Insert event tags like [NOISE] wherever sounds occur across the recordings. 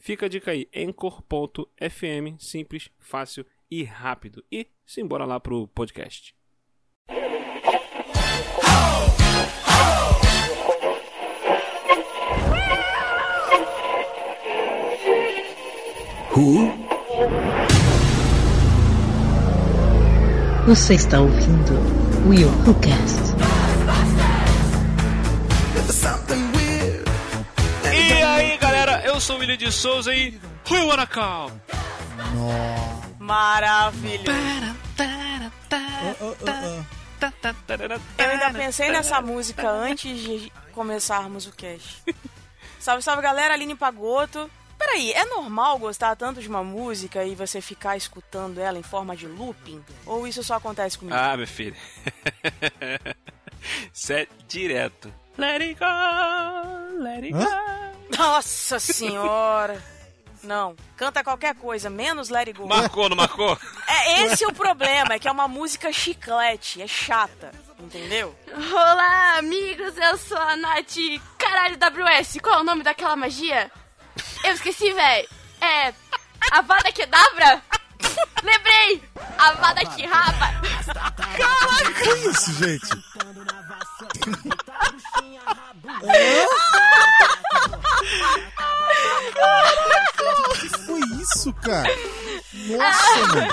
Fica a dica aí, Anchor.fm, simples, fácil e rápido. E simbora lá pro podcast. Who? Você está ouvindo Will Who Cast. Eu sou o William de Souza e We Wanna Call. Maravilhoso. Eu ainda pensei nessa música antes de começarmos o cast. [LAUGHS] Salve, salve galera, Aline Pagoto. Peraí, é normal gostar tanto de uma música e você ficar escutando ela em forma de looping? Ou isso só acontece comigo? Ah, meu filho. [LAUGHS] Isso é direto. Let it go, let it go. Nossa senhora! Não, canta qualquer coisa, menos Let It Go. Marcou, não marcou? É esse o problema, é que é uma música chiclete, é chata, entendeu? Olá, amigos, eu sou a Nath. Caralho, WS, qual é o nome daquela magia? Eu esqueci, véi. É. Avada Kedavra? Lembrei! Avada Kedavra. Que isso, gente? [LAUGHS] que foi isso, cara? Nossa, mano.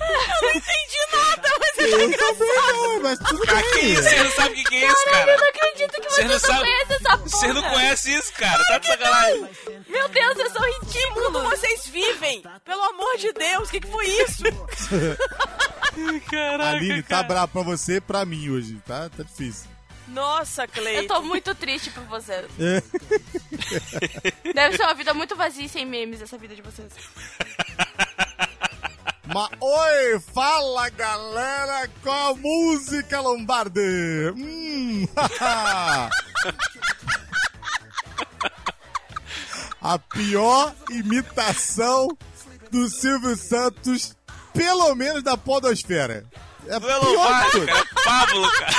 Eu não entendi nada, mas é Eu também não, mas tudo Cara, bem. isso? Você não sabe o que que é isso, Caralho, cara? eu não acredito que você, Você não não, sabe- conhece essa porra. Você não conhece isso, cara? Tá de sacanagem. Meu Deus, eu sou Que mundo ridículo. vocês vivem? Pelo amor de Deus, o que, que foi isso? [LAUGHS] Caraca, Aline, tá bravo pra você e pra mim hoje, tá? Tá difícil. Nossa, Eu Cleiton. tô muito triste por vocês. É. [LAUGHS] Deve ser uma vida muito vazia e sem memes essa vida de vocês. Mas, oi, fala galera, qual a música Lombardi? Hum, [LAUGHS] a pior imitação do Silvio Santos, pelo menos da podosfera. É Não é Lombardi, cara. É Pablo, cara.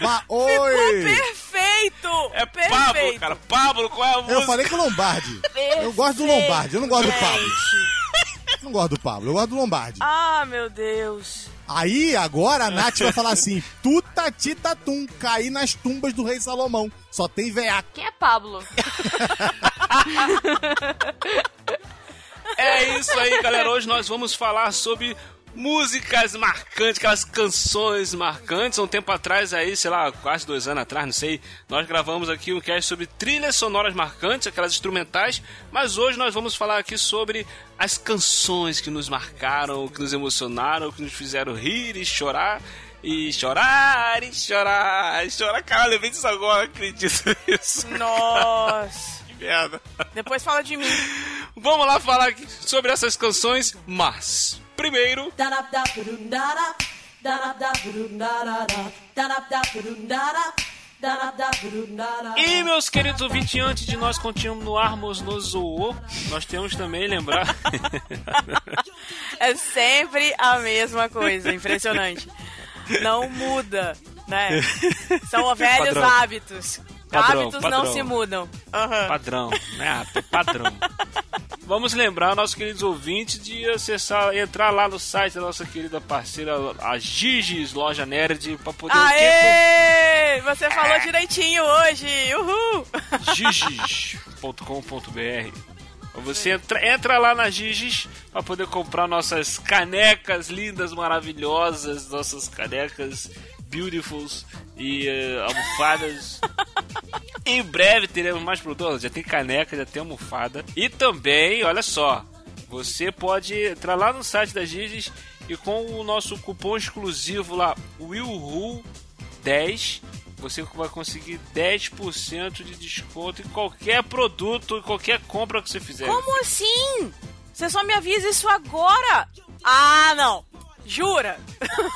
Mas, oi, Perfeito! É perfeito. Pablo, cara. Pablo, qual é a música? eu falei que Lombardi. Eu gosto do Lombardi, eu não gosto do Pablo. Não gosto do Pablo, eu gosto do Lombardi. Ah, meu Deus. Aí, agora, a Nath vai falar assim: tuta tita tum, cair nas tumbas do rei Salomão. Só tem veaco. Quem é Pablo? É isso aí, galera. Hoje nós vamos falar sobre músicas marcantes, aquelas canções marcantes. Um tempo atrás aí, sei lá, quase dois anos atrás, não sei, nós gravamos aqui um cast sobre trilhas sonoras marcantes, aquelas instrumentais. Mas hoje nós vamos falar aqui sobre as canções que nos marcaram, que nos emocionaram, que nos fizeram rir e chorar. E chorar, e chorar, e chorar. Cara, eu disso agora, acredito nisso. Nossa. [LAUGHS] Que merda. Depois fala de mim. Vamos lá falar sobre essas canções, mas primeiro E meus queridos ouvintes, antes de nós continuarmos no Zoô, nós temos também lembrar. [LAUGHS] É sempre a mesma coisa, impressionante. Não muda, né? São velhos Padrão. hábitos. Padrão, hábitos padrão. não se mudam. Aham. padrão, né? Padrão. [LAUGHS] Vamos lembrar nossos queridos ouvintes de acessar, entrar lá no site da nossa querida parceira, a Gigi's Loja Nerd, pra poder? Aê! Você falou direitinho hoje! Uhul! giges.com.br. Você entra, entra lá na Giges para poder comprar nossas canecas lindas, maravilhosas, nossas canecas beautifuls e eh, almofadas. [LAUGHS] em breve teremos mais produtos. Já tem caneca, já tem almofada. E também, olha só, você pode entrar lá no site da Giges e com o nosso cupom exclusivo lá, WillRule10, você vai conseguir 10% de desconto em qualquer produto, em qualquer compra que você fizer. Como assim? Você só me avisa isso agora? Ah, não. Jura?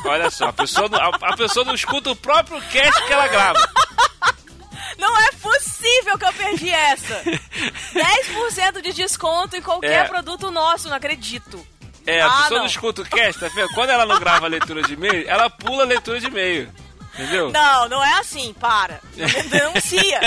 Olha só, a pessoa, não, a, a pessoa não escuta o próprio cast que ela grava. Não é possível que eu perdi essa. 10% de desconto em qualquer É. produto nosso, não acredito. É, a Ah, pessoa não. não. escuta o cast, tá vendo? Quando ela não grava a leitura de e-mail, ela pula a leitura de e-mail. Entendeu? Não, não é assim, para. [LAUGHS] Denuncia.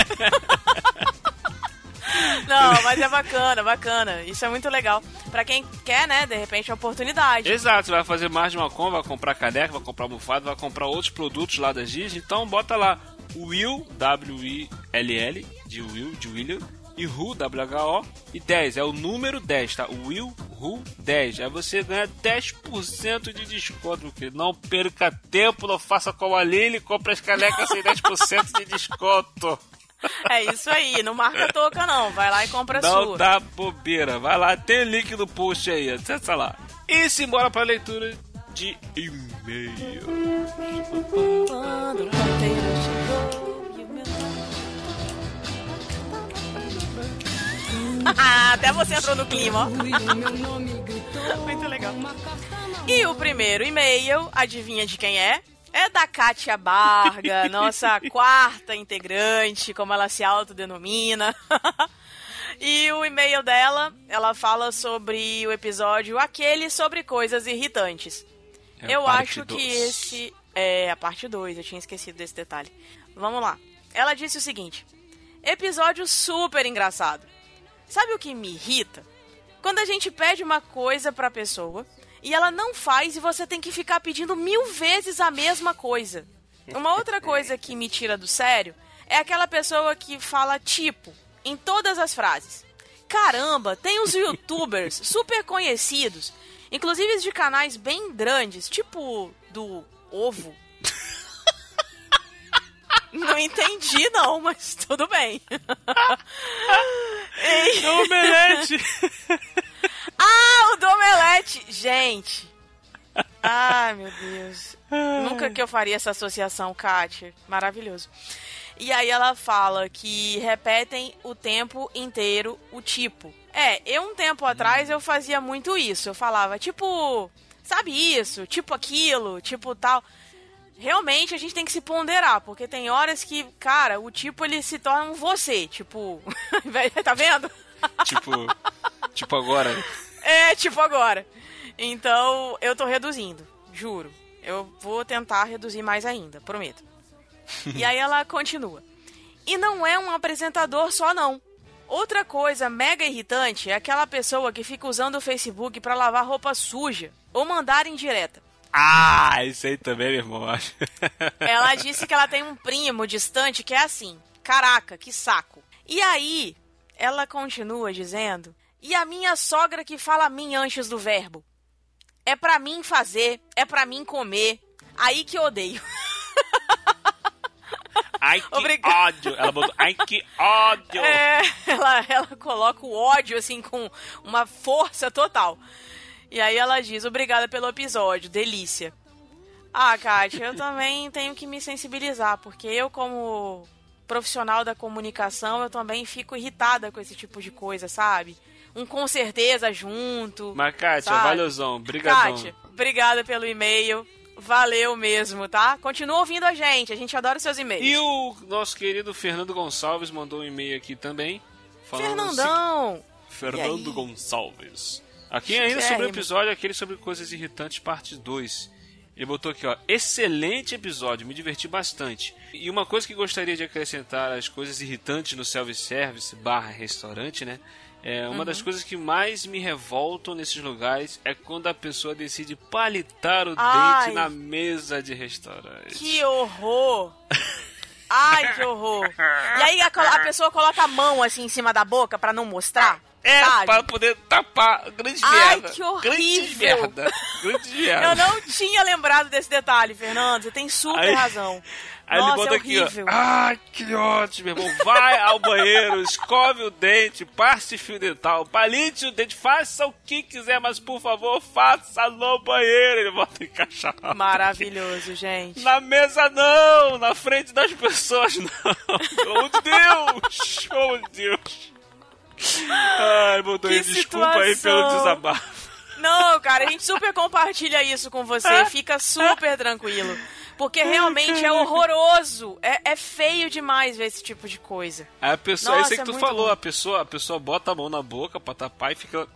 Não, mas é bacana, bacana. Isso é muito legal. Pra quem quer, né, de repente, uma oportunidade. Exato, você vai fazer mais de uma compra, vai comprar caneca, vai comprar bufado, vai comprar outros produtos lá da Giz, então bota lá Will, W-I-L-L, de Will, de William, e Who, W-H-O, e 10, é o número 10, tá? Will, Who, 10. Aí você ganha 10% de desconto, meu. Não perca tempo, não faça como a Lili, compre as canecas sem 10% de desconto. [LAUGHS] É isso aí, não marca toca não. Vai lá e compra a Não sua. dá bobeira. Vai lá, tem link no post aí, acessa lá. E simbora pra leitura de e-mail. Quando [LAUGHS] o porteiro chegou e o meu Até você entrou no clima, ó. [LAUGHS] Muito legal. E o primeiro e-mail, adivinha de quem é? É da Kátia Barga, [LAUGHS] nossa quarta integrante, como ela se autodenomina. [LAUGHS] E o e-mail dela, ela fala sobre o episódio aquele sobre coisas irritantes. É eu acho que dois. esse é a parte 2, eu tinha esquecido desse detalhe. Vamos lá. Ela disse o seguinte: Episódio super engraçado. Sabe o que me irrita? Quando a gente pede uma coisa pra pessoa e ela não faz e você tem que ficar pedindo mil vezes a mesma coisa. Uma outra coisa que me tira do sério é aquela pessoa que fala tipo em todas as frases. Caramba, tem uns youtubers [LAUGHS] super conhecidos, inclusive de canais bem grandes, tipo do Ovo. [LAUGHS] Não entendi não, mas tudo bem. [LAUGHS] Ei. Omelete! Ah, o do Omelete! Gente! Ai, meu Deus. Nunca que eu faria essa associação, Kátia. Maravilhoso. E aí ela fala que repetem o tempo inteiro o tipo. É, eu um tempo atrás eu fazia muito isso. Eu falava, tipo, sabe isso? Tipo aquilo, tipo tal. Realmente a gente tem que se ponderar, porque tem horas que, cara, o tipo ele se torna um você. Tipo, [LAUGHS] tá vendo? tipo, tipo agora. [LAUGHS] É, tipo agora. Então, eu tô reduzindo, juro. Eu vou tentar reduzir mais ainda, prometo. e aí ela continua. E não é um apresentador só, não. Outra coisa mega irritante é aquela pessoa que fica usando o Facebook pra lavar roupa suja ou mandar em direta. Ah, isso aí também, meu irmão. [LAUGHS] Ela disse que ela tem um primo distante que é assim. Caraca, que saco. E aí, ela continua dizendo: E a minha sogra que fala a mim antes do verbo? É pra mim fazer, é pra mim comer. Aí que eu odeio. [LAUGHS] Ai, que Obrigado. ódio. Ela botou, ai, que ódio. É, ela, ela coloca o ódio assim com uma força total. E aí ela diz: Obrigada pelo episódio, delícia. Ah, Kátia, eu também tenho que me sensibilizar, porque eu, como profissional da comunicação, eu também fico irritada com esse tipo de coisa, sabe? Um com certeza junto. Mas, Kátia, sabe? valeuzão, brigadão. Kátia, obrigada pelo e-mail. Valeu mesmo, tá? Continua ouvindo a gente, a gente adora os seus e-mails. E o nosso querido Fernando Gonçalves mandou um e-mail aqui também. Fernandão! Fernando? Gonçalves. Aqui ainda sobre o episódio, aquele sobre coisas irritantes, parte 2. Ele botou aqui, ó, excelente episódio, me diverti bastante. E uma coisa que gostaria de acrescentar às coisas irritantes no self-service barra restaurante, né? É, uma Uhum. das coisas que mais me revoltam nesses lugares é quando a pessoa decide palitar o Ai. dente na mesa de restaurante. Que horror! Ai, que horror! E aí a, a pessoa coloca a mão assim em cima da boca pra não mostrar? É, Sabe? para poder tapar. Grande Ai, merda. que horrível. Grande merda. Grande merda. Eu não tinha lembrado desse detalhe, Fernando. Você tem super Aí- razão. Aí Nossa, ele bota é aqui, ó. Ai, que ótimo, meu irmão. Vai ao banheiro, escove o dente, passe fio dental, palite o dente, faça o que quiser, mas por favor, faça no banheiro. Ele bota em caixa alta. Maravilhoso, gente. Na mesa não, na frente das pessoas não. De Deus, de Deus. Ai, Montanha, Que desculpa aí pelo situação. desabafo. Não, cara, a gente super compartilha isso com você. [LAUGHS] Fica super tranquilo. Porque realmente é horroroso. É, é feio demais ver esse tipo de coisa. Aí a pessoa, Nossa, é isso que é tu muito falou, a pessoa, a pessoa bota a mão na boca pra tapar e fica...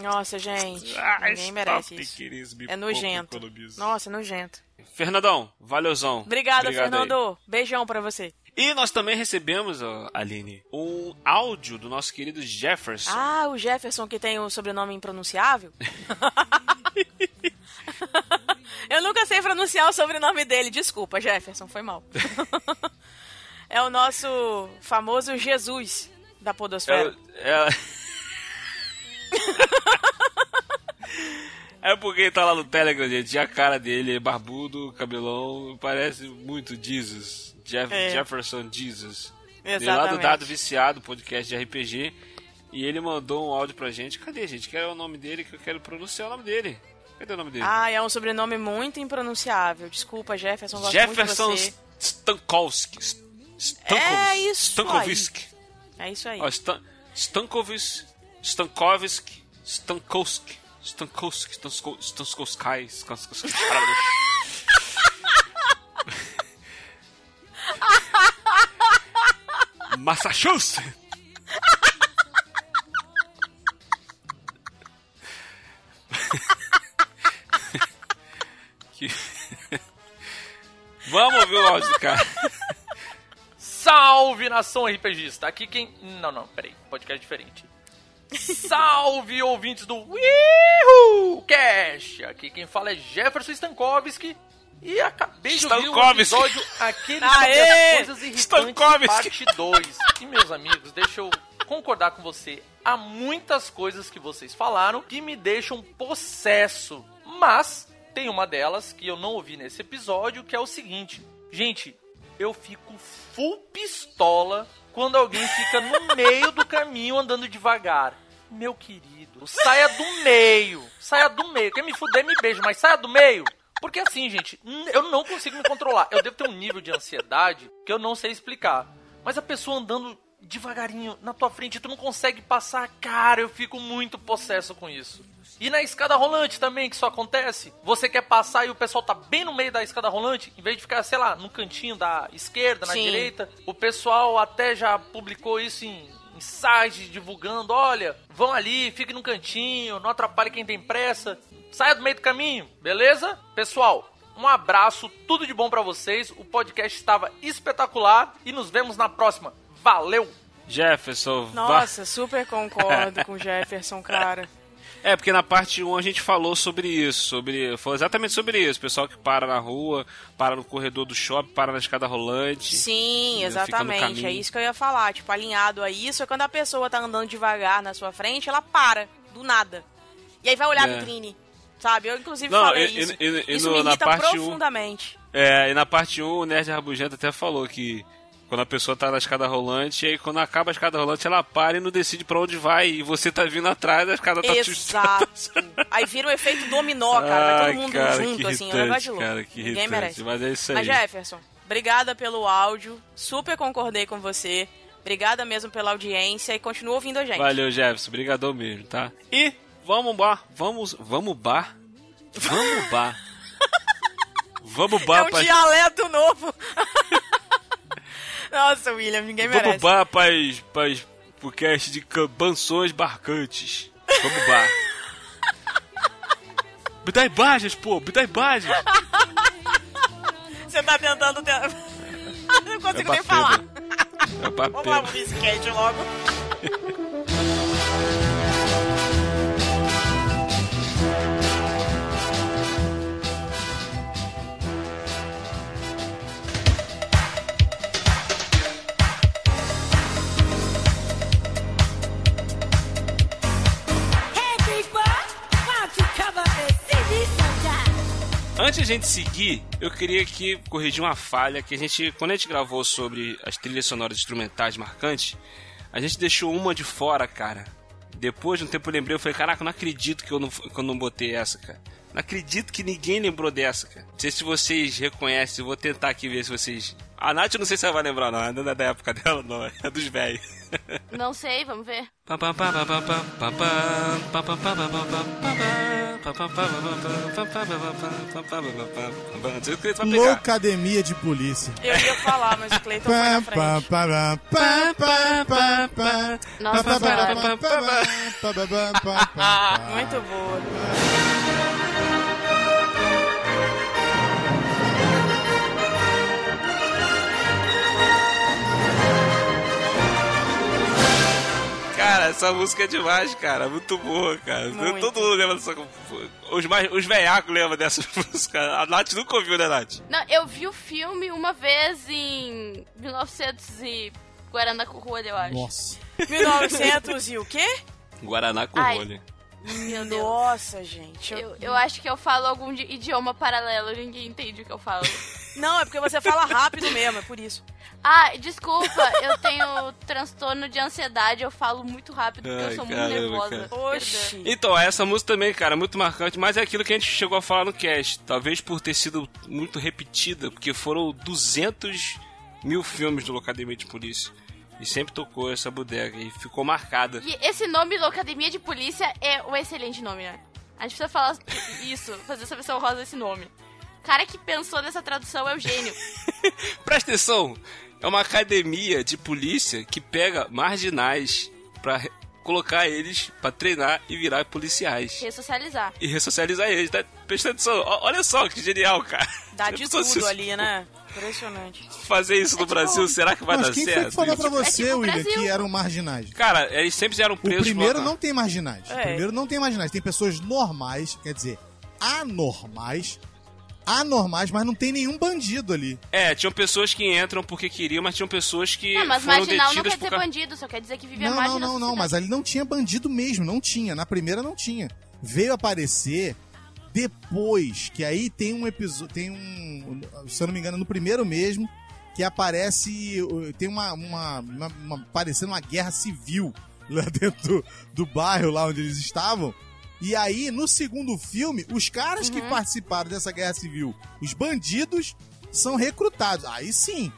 Nossa, gente. Ah, Ninguém merece isso. É nojento. Nossa, é nojento. Fernandão, valeuzão. Obrigada, Obrigado aí. Fernando. Beijão pra você. E nós também recebemos, Aline, um áudio do nosso querido Jefferson. Ah, o Jefferson que tem o sobrenome impronunciável? [LAUGHS] [LAUGHS] Eu nunca sei pronunciar o sobrenome dele. Desculpa, Jefferson, foi mal. [LAUGHS] é o nosso famoso Jesus da Podosfera. É, é... [LAUGHS] é porque ele tá lá no Telegram, gente. E a cara dele é barbudo, cabelão, parece muito Jesus. Jeff- É. Jefferson Jesus. Ele é lá do Exatamente. Dado Viciado, podcast de RPG. E ele mandou um áudio pra gente. Cadê, gente? Qual é o nome dele que eu quero pronunciar o nome dele? Cadê o nome dele? Ah, é um sobrenome muito impronunciável. Desculpa, Jefferson, gosto muito de Jefferson você. Stankowski. Stankovic. É isso Stankovic. É isso aí. Ó, Stan Stankovic, Stankovic, Stankowski, Stankowski, Stansko- Stanskowski, Stanskowski. Massachusetts. Que- [LAUGHS] Vamos ouvir o áudio, cara. Salve nação RPGista! Aqui quem. Não, não, peraí, podcast diferente. Salve ouvintes do Wihoo Cash! Aqui quem fala é Jefferson Stankovski e acabei de ouvir o episódio Aquele Aê! coisas irritantes, parte 2. E meus amigos, deixa eu concordar com você. Há muitas coisas que vocês falaram que me deixam possesso. Mas tem uma delas que eu não ouvi nesse episódio, que é o seguinte. Gente, eu fico full pistola quando alguém fica no [LAUGHS] meio do caminho andando devagar. Meu querido, saia do meio. Saia do meio. Quer me fuder, me beija, mas saia do meio. Porque assim, gente, eu não consigo me controlar. Eu devo ter um nível de ansiedade que eu não sei explicar. Mas a pessoa andando devagarinho na tua frente, tu não consegue passar, cara, eu fico muito possesso com isso. E na escada rolante também, que isso acontece. Você quer passar e o pessoal tá bem no meio da escada rolante, em vez de ficar, sei lá, no cantinho da esquerda, na Sim. direita. O pessoal até já publicou isso em, em sites divulgando: olha, vão ali, fique no cantinho, não atrapalhe quem tem pressa. Saia do meio do caminho, beleza? Pessoal, um abraço, tudo de bom pra vocês. O podcast estava espetacular e nos vemos na próxima. Valeu! Jefferson, Nossa, super concordo [LAUGHS] com o Jefferson, cara. É, porque na parte 1 a gente falou sobre isso, sobre. Falou exatamente sobre isso. Pessoal que para na rua, para no corredor do shopping, para na escada rolante. Sim, exatamente. É isso que eu ia falar. Tipo, alinhado a isso, é quando a pessoa tá andando devagar na sua frente, ela para, do nada. E aí vai olhar a É. vitrine. Sabe? Eu, inclusive, Não, falei e- isso. e- e- e isso no- me na irrita parte um- profundamente. É, e na parte 1 o Nerd Rabugento até falou que quando a pessoa tá na escada rolante, e aí quando acaba a escada rolante ela para e não decide pra onde vai. E você tá vindo atrás, a escada tá Exato. [LAUGHS] Aí vira o efeito dominó, cara. Vai Ai, todo mundo cara, junto, assim. É um negócio de louco. cara, que Ninguém irritante. merece. Mas é isso aí. Mas, Jefferson, obrigada pelo áudio. Super concordei com você. Obrigada mesmo pela audiência e continua ouvindo a gente. Valeu, Jefferson. Obrigadão mesmo, tá? E vamos bar, vamos, vamos bar, vamos bar. [LAUGHS] Vamos É bar, um pra, dialeto novo. [LAUGHS] Nossa, William, ninguém vamos merece. bar pras, pras, pro cast de campanções barcantes. Vamos bar. [LAUGHS] Me dá imagens, pô, me dá imagens. Você tá tentando... Te... [LAUGHS] Não consigo pra nem falar. É Vamos lá pena. pro [LAUGHS] logo. de a gente seguir, eu queria aqui corrigir uma falha que a gente, quando a gente gravou sobre as trilhas sonoras instrumentais marcantes, a gente deixou uma de fora, cara. Depois de um tempo eu lembrei, eu falei, caraca, não acredito que eu não, que eu não botei essa, cara. Não acredito que ninguém lembrou dessa, cara. Não sei se vocês reconhecem, vou tentar aqui ver se vocês. A Nath não sei se ela vai lembrar, não. Não é da época dela, não. É dos velhos. Não sei, vamos ver. Loucademia de polícia. Eu ia falar, mas o Cleiton foi na frente. Muito boa. Cara, essa música é demais, cara. Muito boa, cara. Muito. Todo mundo lembra dessa. Os, mais, os velhacos lembram dessa [LAUGHS] música. A Nath nunca ouviu, né, Nath? Não, eu vi o filme uma vez em 1900 e Guaraná com rolha, eu acho. Nossa. [LAUGHS] 1900 e o quê? Guaraná com Ai. rolha. Meu Deus. Nossa, gente. eu- Eu, eu acho que eu falo algum di- idioma paralelo, ninguém entende o que eu falo. Não, é porque você fala rápido mesmo, é por isso. Ah, desculpa, eu tenho transtorno de ansiedade, eu falo muito rápido porque Ai, eu sou muito caramba, nervosa. cara. Perdão. Oxi. Então, essa música também, cara, muito marcante, mas é aquilo que a gente chegou a falar no cast. Talvez por ter sido muito repetida, porque foram 200 mil filmes do Locademia de Polícia. E sempre tocou essa bodega e ficou marcada. E esse nome, Locademia de Polícia, é um excelente nome, né? A gente precisa falar isso, fazer essa versão rosa desse nome. O cara que pensou nessa tradução é o gênio. [LAUGHS] Presta atenção! É uma academia de polícia que pega marginais pra colocar eles pra treinar e virar policiais. Ressocializar. E ressocializar eles. Tá? Presta atenção, olha só que genial, cara. Dá [LAUGHS] de se tudo isso- ali, né? Impressionante. Fazer isso no tipo- Brasil, será que vai Mas dar quem foi certo? que falou pra você, tipo William, Brasil. que eram marginais? Cara, eles sempre eram O presos. primeiro por- não tem marginais. O É. primeiro não tem marginais. Tem pessoas normais, quer dizer, anormais. Anormais, mas não tem nenhum bandido ali. É, tinham pessoas que entram porque queriam, mas tinham pessoas que Não, mas foram marginal não detidas quer por dizer causa... bandido, só quer dizer que vive a Não, margem não, não, não, mas ali não tinha bandido mesmo, não tinha. Na primeira não tinha. Veio aparecer depois, que aí tem um episódio, tem um, se eu não me engano, no primeiro mesmo, que aparece, tem uma, uma, uma, uma parecendo uma guerra civil [LAUGHS] lá dentro do, do bairro lá onde eles estavam. E aí, no segundo filme, os caras que participaram dessa guerra civil, os bandidos, são recrutados. Aí sim.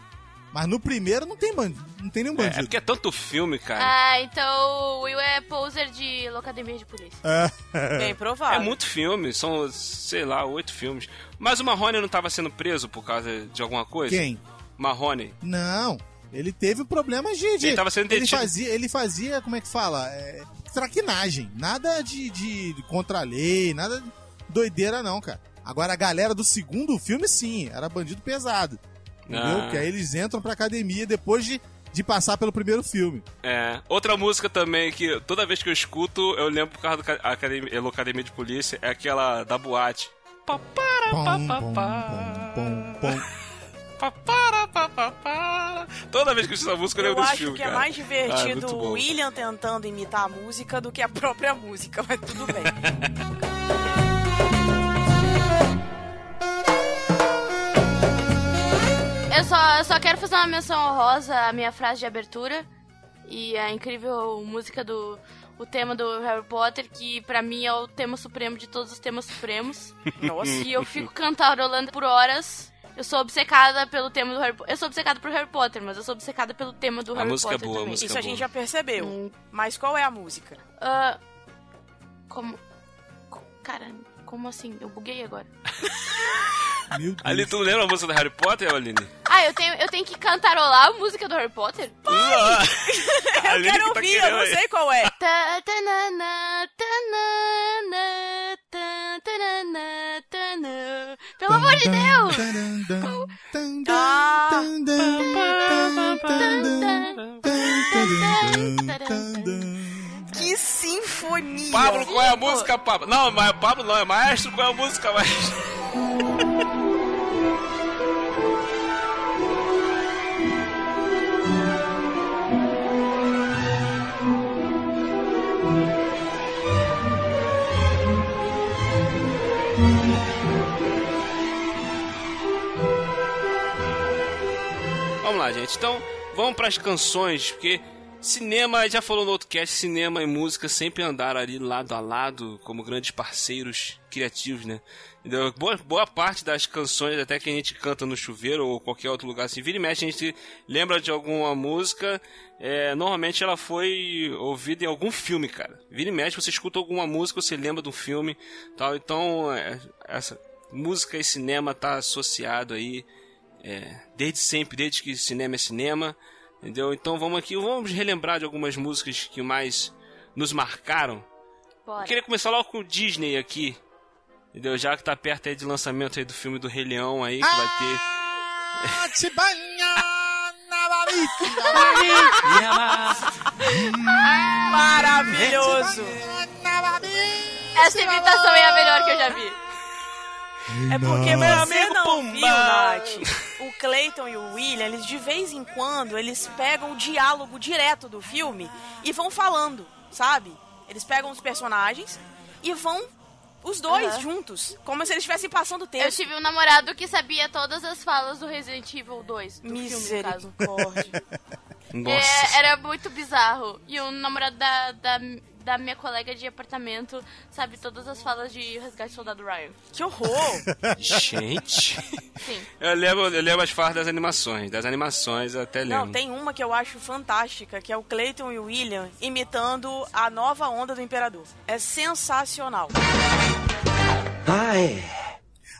Mas no primeiro não tem bandido, não tem nenhum É, é bandido. porque é tanto filme, cara. Ah, então o Will é poser de Locademia de Polícia. Bem É provável. muito filme, são, sei lá, oito filmes. Mas o Marrone não tava sendo preso por causa de alguma coisa? Quem? Marrone. Não. Ele teve problemas de. de Ele tava sendo ele fazia, ele fazia, como é que fala? É, traquinagem. Nada de, de, de contra a lei, nada de doideira, não, cara. Agora a galera do segundo filme, sim, era bandido pesado. Entendeu? Ah. Que aí eles entram pra academia depois de, de passar pelo primeiro filme. É. Outra música também que toda vez que eu escuto, eu lembro por causa do ca- academia, Locademia de Polícia, é aquela da boate. Pom, pom, pom, pom, pom. Toda vez que eu escuto essa música, eu Eu lembro desse acho filme, que é cara. mais Ah, divertido muito o bom. William tentando imitar a música do que a própria música, mas tudo bem. [LAUGHS] Eu só, eu só quero fazer uma menção honrosa à minha frase de abertura e a incrível música do o tema do Harry Potter, que pra mim é o tema supremo de todos os temas supremos. Nossa. E eu fico cantarolando por horas. Eu sou obcecada pelo tema do Harry Potter. Eu sou obcecada por Harry Potter, mas eu sou obcecada pelo tema do A Harry música é Potter boa, a também. música Isso a boa. gente já percebeu. Hum. Mas qual é a música? Ah, como. co- Cara, como assim? Eu buguei agora. [LAUGHS] Meu Deus. Ali, tu lembra a música do Harry Potter, Aline? Ah, eu tenho, eu tenho que cantarolar a música do Harry Potter? [LAUGHS] Eu Aline quero que tá ouvir, eu não sei qual é. Pelo amor de Deus! Que sinfonia! Pablo, qual é a música, Pablo? Não, mas Pablo não, é maestro, qual é a música, maestro? [LAUGHS] vamos lá, gente. Então, vamos para as canções, porque cinema, já falou no outro cast, cinema e música sempre andaram ali lado a lado como grandes parceiros criativos, né? Entendeu? Boa, boa parte das canções, até que a gente canta no chuveiro ou qualquer outro lugar assim, vira e mexe, a gente lembra de alguma música, é, normalmente ela foi ouvida em algum filme, cara. Vira e mexe, você escuta alguma música, você lembra do filme, tal. Então, é, essa música e cinema tá associado aí é, desde sempre, desde que cinema é cinema, entendeu? Então vamos aqui, vamos relembrar de algumas músicas que mais nos marcaram. Bora. Eu queria começar logo com o Disney aqui, entendeu? Já que tá perto aí de lançamento aí do filme do Rei Leão aí, que vai ter... Ah, te banha na barriga. [LAUGHS] Maravilhoso! Essa imitação é a melhor que eu já vi. É porque Meu você amigo não Pumba. viu, Nath. O Clayton e o William, eles de vez em quando, eles pegam o diálogo direto do filme e vão falando, sabe? Eles pegam os personagens e vão os dois Aham. juntos, como se eles estivessem passando o Eu tive um namorado que sabia todas as falas do Resident Evil 2. Do filme, no caso. Misericórdia. [LAUGHS] Nossa. É, era muito bizarro. E o namorado da, da, da minha colega de apartamento sabe todas as falas de Resgate do Soldado Ryan. que horror! [LAUGHS] Gente... Sim. Eu lembro, eu lembro as falas das animações. Das animações até lembro. Não, tem uma que eu acho fantástica, que é o Clayton e o William imitando a nova onda do Imperador. É sensacional.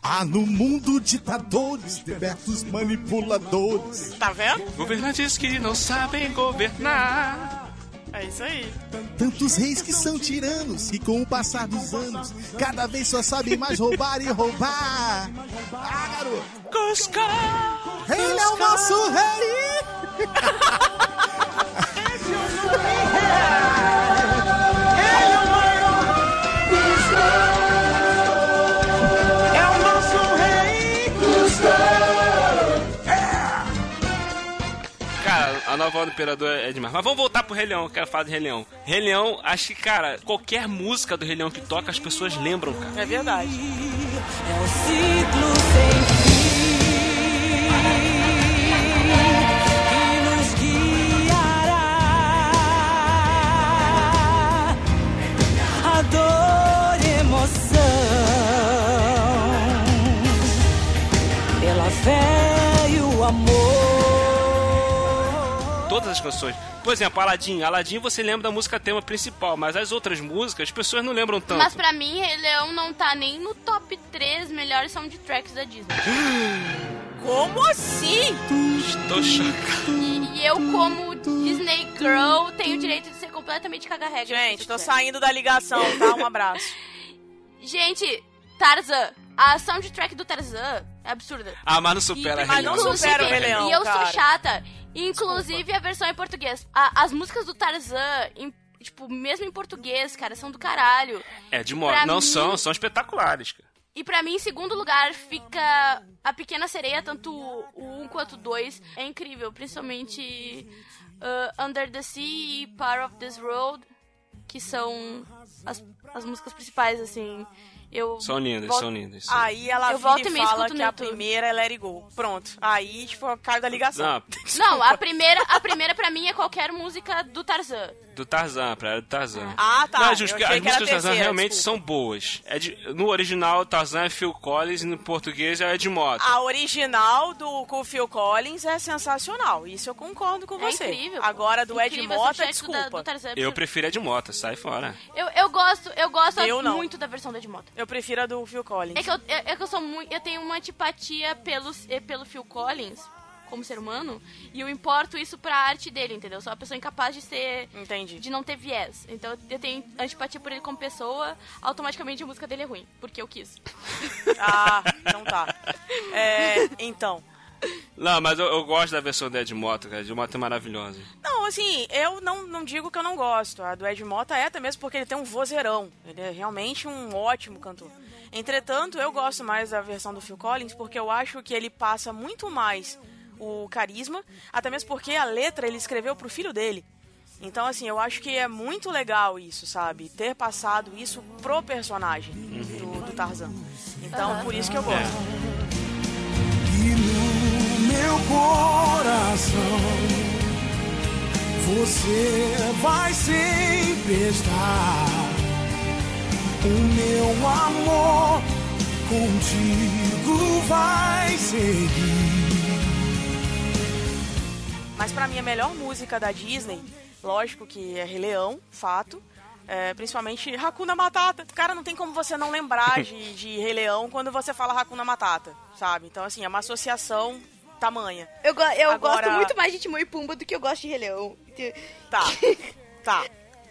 Ah, no mundo ditadores, libertos manipuladores. Tá vendo? Governantes que não sabem governar. É isso aí. Tantos reis que são tiranos e com o passar dos anos, cada vez só sabem mais roubar e roubar. Ah, garoto! Cusca! Ele é o nosso rei! [LAUGHS] nova do Imperador é demais. Mas vamos voltar pro Rei Leão, eu quero falar de Rei Leão. Rei Leão, acho que, cara, qualquer música do Rei Leão que toca, as pessoas lembram, cara. É verdade. É o ciclo sem fim que nos guiará. A dor e emoção pela fé Todas as canções. Por exemplo, Aladdin. Aladdin você lembra da música tema principal, mas as outras músicas as pessoas não lembram tanto. Mas pra mim, Rei Leão não tá nem no top 3 melhores soundtracks da Disney. [GASPS] Como assim? Estou chocado. E, e eu, como Disney Girl, tenho o direito de ser completamente caga-regra. Gente, tô saindo da ligação, tá? Um abraço. [LAUGHS] Gente, Tarzan. A soundtrack do Tarzan é absurda. Ah, mas não supera E- mas não supera o Rei Leão, E eu cara. sou chata. Inclusive a versão em português. A- as músicas do Tarzan, em- tipo, mesmo em português, cara, são do caralho. É, de modo. Não mim- são, são espetaculares, cara. E pra mim, em segundo lugar, fica A Pequena Sereia, tanto o 1 quanto o 2. É incrível, principalmente uh, Under the Sea e Part of This Road, que são as, as músicas principais, assim. Eu São lindas, volto- são lindas. Aí ela Eu volto e e meia fala que a YouTube. primeira é Let It Go. Pronto. Aí, tipo, eu caio da ligação. Não, [LAUGHS] [LAUGHS] Não, a primeira, a primeira pra mim é qualquer música do Tarzan. Do Tarzan, pra ela do Tarzan. Ah, tá. Não, Eu as, achei as que era músicas do Tarzan terceira, realmente desculpa. são boas. É de- no original, Tarzan é Phil Collins e no português é de moto. A original do com o Phil Collins é sensacional. Isso eu concordo com É você. incrível. Agora do Ed Incrível, Mota, soundtrack do- desculpa. do Tarzan é Eu prefiro a de moto, sai fora. eu, eu gosto, eu gosto Eu muito da versão do Edmota. Eu prefiro a do Phil Collins. É que eu, é, é que eu sou muito. Eu tenho uma antipatia pelo, eh, pelo Phil Collins, como ser humano, e eu importo isso pra arte dele, entendeu? Eu sou uma pessoa incapaz de ser. Entendi. de não ter viés. Então eu tenho antipatia por ele como pessoa, automaticamente a música dele é ruim, porque eu quis. [LAUGHS] Ah, então tá. É, então. Não, mas eu, eu gosto da versão da Ed Moto, cara. A Ed Moto é maravilhosa. Não, assim, eu não, não digo que eu não gosto. A do Ed Mota é até mesmo porque ele tem um vozeirão. Ele é realmente um ótimo cantor. Entretanto, eu gosto mais da versão do Phil Collins porque eu acho que ele passa muito mais o carisma, até mesmo porque a letra ele escreveu pro filho dele. Então, assim, eu acho que é muito legal isso, sabe? Ter passado isso pro personagem do, do Tarzan. Então, por isso que eu gosto. E no meu coração. Você vai sempre estar. O meu amor contigo vai seguir. Mas pra mim a melhor música da Disney, lógico que é Rei Leão, fato. É, principalmente Hakuna Matata. Cara, não tem como você não lembrar de, [LAUGHS] de Rei Leão quando você fala Hakuna Matata, sabe? Então, assim, é uma associação tamanha. Eu, go- eu Agora- gosto muito mais de Timão e Pumba do que eu gosto de Rei Leão. Tá, [LAUGHS] tá.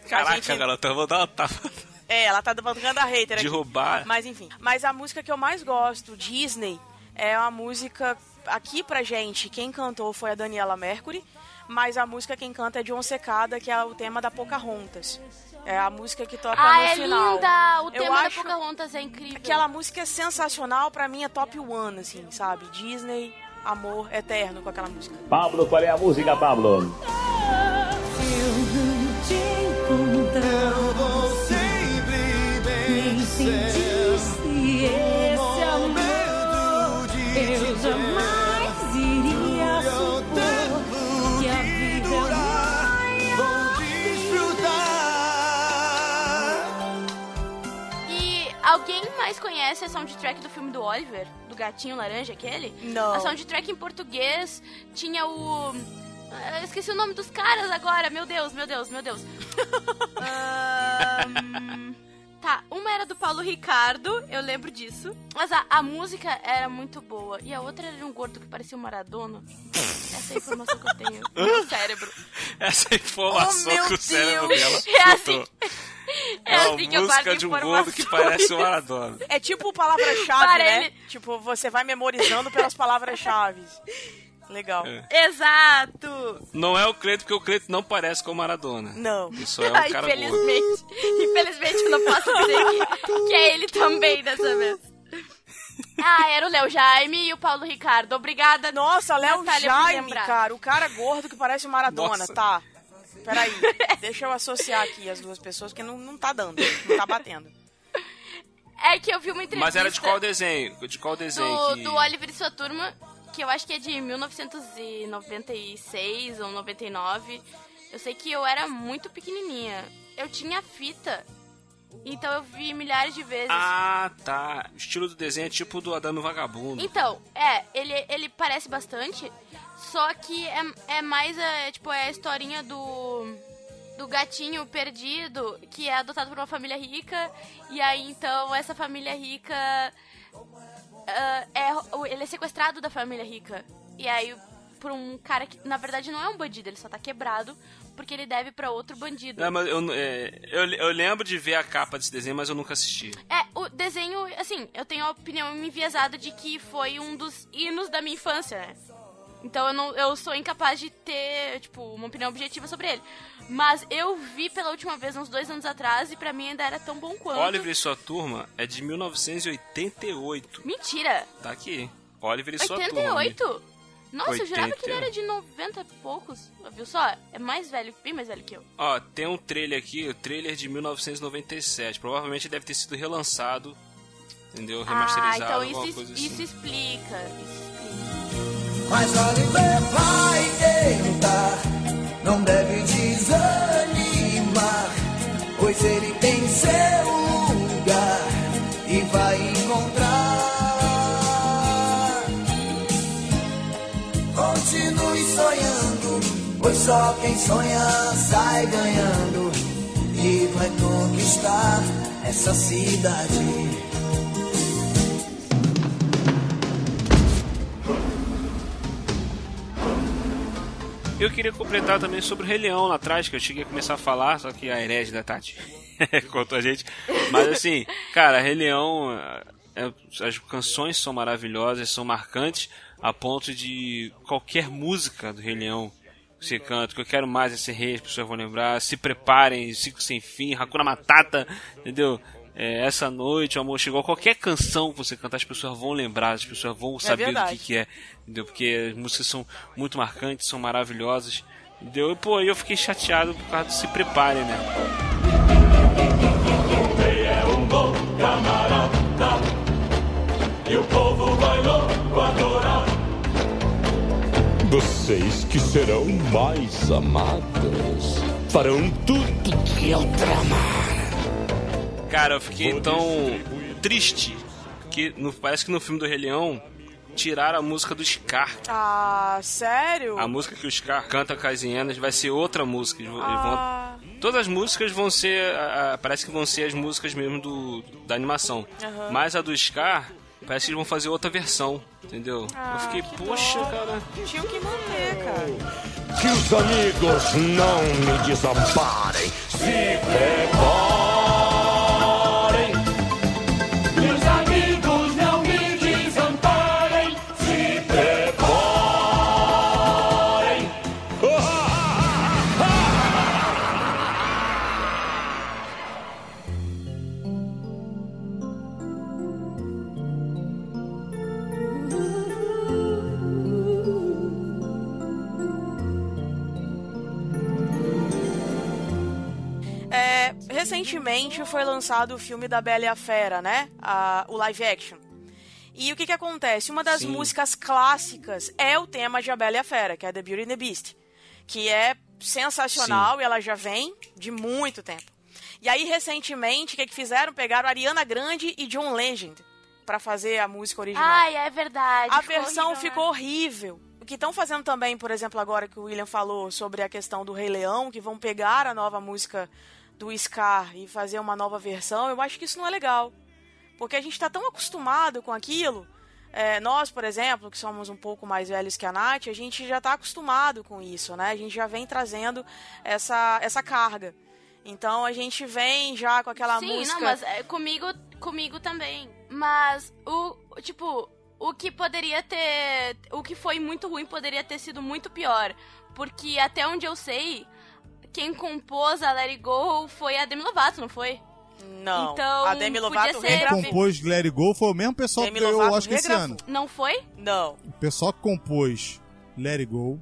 Caraca, a gente, garota, eu vou dar uma tapa. É, ela tá bancando a hater aqui. Derrubar. Mas enfim. Mas a música que eu mais gosto, Disney, é uma música aqui pra gente. Quem cantou foi a Daniela Mercury, mas a música quem canta é John Secada, que é o tema da Pocahontas. É a música que toca Ah, no é final. linda! O Eu tema da Pocahontas é incrível. Aquela música é sensacional, pra mim é top one, assim, sabe? Disney, amor eterno com aquela música. Pablo, qual é a música, Pablo? Eu não te encontrar. Eu vou sempre amor, eu jamais iria supor que a vida é E alguém mais conhece a soundtrack do filme do Oliver? Do Gatinho Laranja, aquele? Não. A soundtrack em português tinha o... Ah, Eu esqueci o nome dos caras agora, meu Deus, meu Deus, meu Deus. [LAUGHS] Ahn, Tá, uma era do Paulo Ricardo, eu lembro disso. Mas a, a música era muito boa. E a outra era de um gordo que parecia um Maradona. Essa é a informação que eu tenho [LAUGHS] no meu cérebro. Essa informação Oh, meu que o cérebro Deus. dela É chutou. [LAUGHS] É uma assim que eu música guardo de um gordo que parece o Maradona. É tipo palavra-chave, né? ele. Tipo, você vai memorizando pelas palavras-chave. [LAUGHS] Legal. É. Exato! Não é o Cleito, porque o Cleito não parece com o Maradona. Não. Isso é um [LAUGHS] cara gordo. Infelizmente. Infelizmente eu não posso dizer que, que é ele também dessa vez. Ah, era o Léo Jaime e o Paulo Ricardo. Obrigada. Nossa, Léo Jaime, cara. O cara gordo que parece o Maradona, Nossa. tá? Peraí, deixa eu associar aqui as duas pessoas, porque não, não tá dando, não tá batendo. É que eu vi uma entrevista Mas era de qual desenho? De qual desenho? do, que... do Oliver e sua turma, que eu acho que é de 1996 ou 99. Eu sei que eu era muito pequenininha. Eu tinha fita, então eu vi milhares de vezes. Ah, tá. O estilo do desenho é tipo do Adame Vagabundo. Então, é, ele, ele parece bastante, só que é, é mais a, tipo, é a historinha do, do gatinho perdido, que é adotado por uma família rica, e aí então essa família rica ah, é, ele é sequestrado da família rica. E aí por um cara que na verdade não é um bandido, ele só tá quebrado porque ele deve pra outro bandido. Não, mas eu, é, eu, eu lembro de ver a capa desse desenho, mas eu nunca assisti. É, o desenho, assim, eu tenho a opinião enviesada de que foi um dos hinos da minha infância, né? Então eu, não, eu sou incapaz de ter, tipo, uma opinião objetiva sobre ele. Mas eu vi pela última vez uns dois anos atrás e pra mim ainda era tão bom quanto. Oliver e sua turma é de 1988. Mentira! Tá aqui. Oliver e sua turma. 88? Nossa, eu jurava que ele 80. era de 90 e poucos. Viu só? É mais velho, bem mais velho que eu. Ó, tem um trailer aqui, o trailer de 1997. Provavelmente deve ter sido relançado, entendeu? Ah, Remasterizado, então alguma isso, coisa isso assim. explica. Isso explica. Mas Oliver vai tentar, não deve desanimar, pois ele tem seu lugar e vai encontrar. Continue sonhando, pois só quem sonha sai ganhando e vai conquistar essa cidade. Eu queria completar também sobre o Rei Leão lá atrás, que eu cheguei a começar a falar, só que a herege da Tati [LAUGHS] contou a gente. Mas assim, cara, Rei Leão, é- as canções são maravilhosas, são marcantes, a ponto de qualquer música do Rei Leão você canta, que eu quero mais esse rei, as pessoas vão lembrar, se preparem, Ciclo Sem Fim, Hakuna Matata, entendeu? É, essa noite, o amor chegou. Qualquer canção que você cantar, as pessoas vão lembrar, as pessoas vão saber do que, que é, entendeu? Porque as músicas são muito marcantes, são maravilhosas, entendeu? E, pô, eu fiquei chateado por causa do se preparem, né? Vocês que serão mais amadas farão tudo que eu tramar. Cara, eu fiquei tão triste que no- parece que no filme do Rei Leão tiraram a música do Scar. Ah, sério? A música que o Scar canta com as hienas vai ser outra música. Eles vão- Ah, Todas as músicas vão ser. parece que vão ser as músicas mesmo do, da animação. Aham. Mas a do Scar, parece que eles vão fazer outra versão. Entendeu? Ah, eu fiquei, que poxa, dó. cara. tinha que manter, cara. Que os amigos não me desamparem. Se preparem. Recentemente foi lançado o filme da Bela e a Fera, né? A- o live action. E o que que acontece? Uma das Sim. músicas clássicas é o tema de A Bela e a Fera, que é The Beauty and the Beast. Que é sensacional e ela já vem de muito tempo. E aí, recentemente, o que que fizeram? Pegaram Ariana Grande e John Legend pra fazer a música original. Ai, é verdade. A ficou versão horrível, né? ficou horrível. O que estão fazendo também, por exemplo, agora que o William falou sobre a questão do Rei Leão, que vão pegar a nova música do Scar e fazer uma nova versão, eu acho que isso não é legal. Porque a gente está tão acostumado com aquilo. É, nós, por exemplo, que somos um pouco mais velhos que a Nath, a gente já está acostumado com isso, né? A gente já vem trazendo essa, essa carga. Então a gente vem já com aquela Sim, música. não, mas é, comigo, comigo também. Mas o, o- tipo, o que poderia ter, o que foi muito ruim poderia ter sido muito pior, porque até onde eu sei, quem compôs a Let It Go foi a Demi Lovato, não foi? Não. Então, a Demi podia Lovato ser- Quem compôs Let It Go foi o mesmo pessoal Demi que ganhou o Lovato Oscar esse ano. Não foi? Não. O pessoal que compôs Let It Go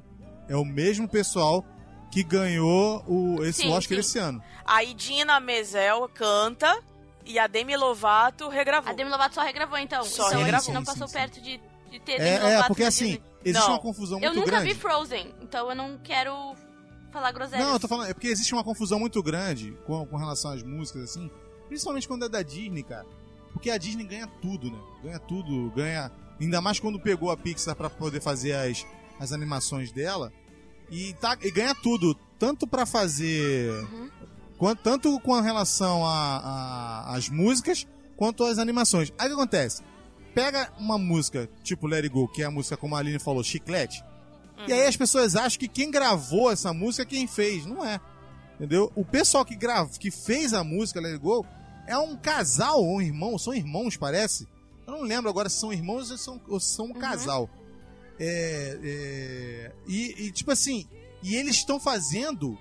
é o mesmo pessoal que ganhou o, esse Sim, Oscar sim. esse ano. A Idina Menzel canta e a Demi Lovato regravou. A Demi Lovato só regravou então. Só então a regravou. gente não passou sim, sim. perto de, de ter Demi É, Lovato é porque assim, existe Não. uma confusão Eu muito nunca grande. vi Frozen, então eu não quero falar groselha. Não, eu tô falando, é porque existe uma confusão muito grande com, com relação às músicas, assim, principalmente quando é da Disney, cara. Porque a Disney ganha tudo, né? Ganha tudo, ganha. Ainda mais quando pegou a Pixar pra poder fazer as, as animações dela. E, tá, e ganha tudo, tanto pra fazer. Quanto, tanto com relação às músicas, quanto às animações. Aí o que acontece? Pega uma música tipo Let It Go, que é a música, como a Aline falou, chiclete. E aí as pessoas acham que quem gravou essa música é quem fez. Não é. Entendeu? O pessoal que, grava, que fez a música Let It Go é um casal ou um irmão, são irmãos, parece. Eu não lembro agora se são irmãos ou se são, ou são um casal. É, é, e, e, tipo assim, e eles estão fazendo.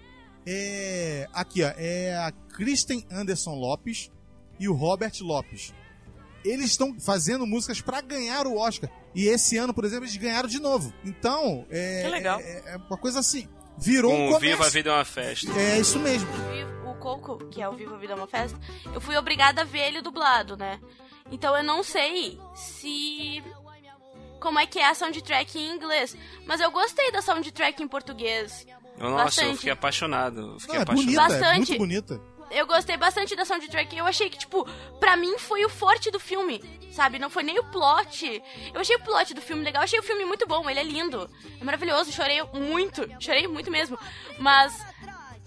é, aqui, ó, é a Kristen Anderson Lopes e o Robert Lopes. Eles estão fazendo músicas pra ganhar o Oscar. E esse ano, por exemplo, eles ganharam de novo. Então, é, Que legal. é, é uma coisa assim. Virou um Com o comércio. Viva a Vida é uma festa. É isso mesmo. o Coco, que é o Viva a Vida é uma Festa, eu fui obrigada a ver ele dublado, né? Então eu não sei se. Como é que é a soundtrack em inglês. Mas eu gostei da soundtrack em português. Nossa, eu Bastante. fiquei apaixonado. Eu Não, fiquei é apaixonado. bonita, é Bastante. muito bonita. Eu gostei bastante da soundtrack. Eu achei que, tipo, pra mim foi o forte do filme, sabe? Não foi nem o plot. Eu achei o plot do filme legal. Eu achei o filme muito bom. Ele é lindo. É maravilhoso. Chorei muito. Chorei muito mesmo. Mas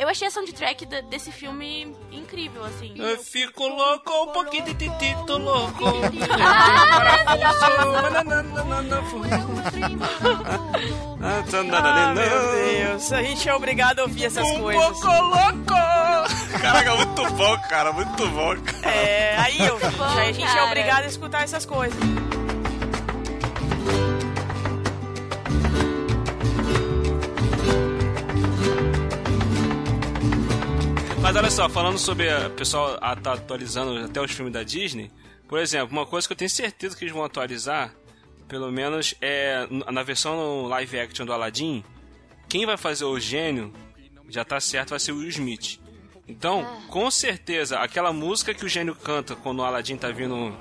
eu achei a soundtrack da- desse filme incrível, assim. Eu fico louco, um pouquinho de titito louco. Ah, [LAUGHS] meu Deus. A gente é obrigado a ouvir essas Um coisas. pouco louco! Caraca, muito bom, cara, muito bom, cara. É, aí eu, [LAUGHS] bom, a gente é obrigado a escutar essas coisas. Mas olha só, falando sobre o pessoal a- tá atualizando até os filmes da Disney, por exemplo, uma coisa que eu tenho certeza que eles vão atualizar, pelo menos é na versão live action do Aladdin, quem vai fazer o gênio, já tá certo, vai ser o Will Smith. Então, com certeza, aquela música que o gênio canta quando o Aladdin tá vindo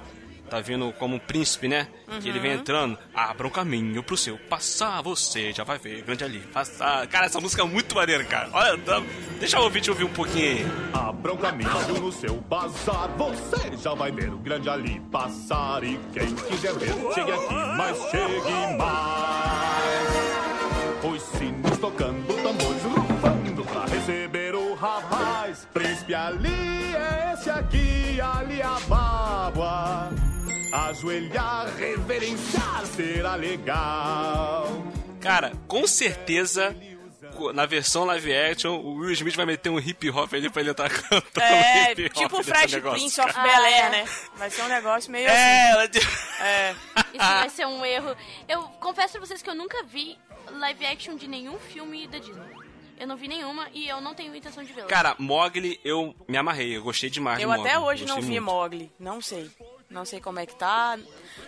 tá vindo como um príncipe, né? Que ele Uhum. vem entrando, abra um caminho pro seu passar, você já vai ver, grande ali, passar. Cara, essa música é muito maneira, cara. Olha, dá- deixa o ouvinte ouvir um pouquinho aí. Abra um caminho no seu bazar, você já vai ver o grande ali passar. E quem quiser ver, chegue aqui, mas chegue mais. Os sinos tocando, tambores rufando pra receber o rapaz. Príncipe ali é esse aqui, ali a bábua. Ajoelhar, reverenciar, será legal. Cara, com certeza, na versão live action, o Will Smith vai meter um hip hop ali pra ele estar [LAUGHS] cantando É, hip hop tipo o Fresh negócio, Prince of cara. Bel Air, né? Vai ser um negócio meio É, ela assim. É. [LAUGHS] Isso vai ser um erro. Eu confesso pra vocês que eu nunca vi live action de nenhum filme da Disney. Eu não vi nenhuma e eu não tenho intenção de vê-la. Cara, Mogli, eu me amarrei, eu gostei demais Eu até hoje não vi muito. Mogli. Não sei. Não sei como é que tá.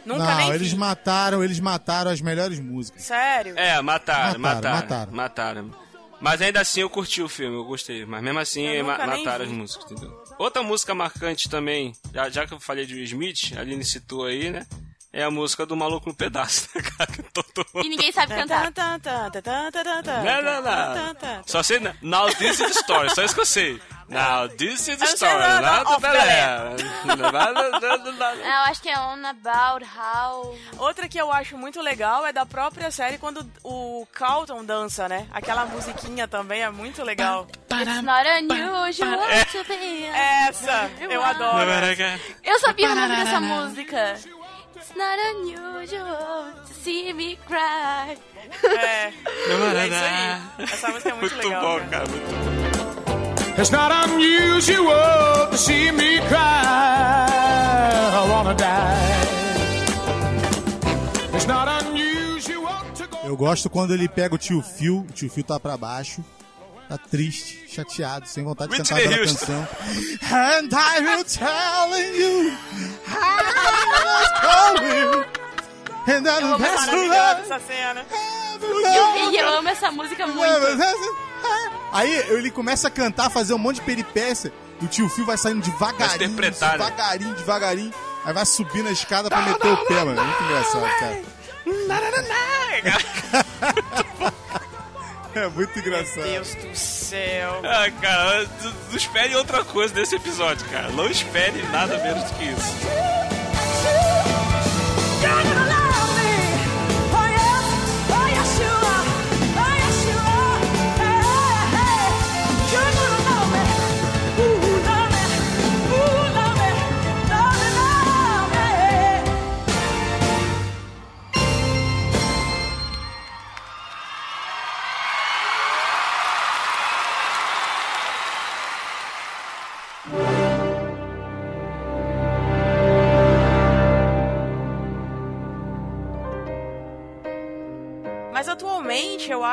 Nunca não, nem eles vi. mataram, eles mataram as melhores músicas. Sério? É, mataram, Mataram, mataram, mataram. Mas ainda assim eu curti o filme, eu gostei. Mas mesmo assim Eu ma- mataram as músicas, entendeu? Outra música marcante também, já, já que eu falei de Will Smith, a Aline citou aí, né? É a música do Maluco no Pedaço, né, cara? E ninguém sabe cantar. Não, não, não. Só sei, né? Now this is the story, só isso que eu sei. Now this is the story, nada nada of Belé. Eu acho que é On About How. Outra que eu acho muito legal é da própria série quando o Carlton dança, né? Aquela musiquinha também é muito legal. It's not unusual to be. Essa, eu adoro. Eu sabia o nome dessa música. It's not unusual to see me cry. É, é isso aí. Essa música é muito, Muito legal. bom, cara. cara, muito bom. It's not unusual to see me cry. I wanna die. It's not unusual to go. Eu gosto quando ele pega o tio Phil, o tio Phil tá pra baixo, tá triste, chateado, sem vontade de cantar aquela Houston. canção. And I will tell you how you And I Eu amo essa cena. E eu amo essa música muito. Aí ele começa a cantar, fazer um monte de peripécia. E o tio Phil vai saindo devagarinho, interpretar, né? devagarinho, devagarinho. Aí vai subindo a escada pra meter o pé, mano. É muito engraçado, cara. É muito engraçado. Deus do céu. Ah, cara, não não espere outra coisa desse episódio, cara. Não espere nada menos do que isso.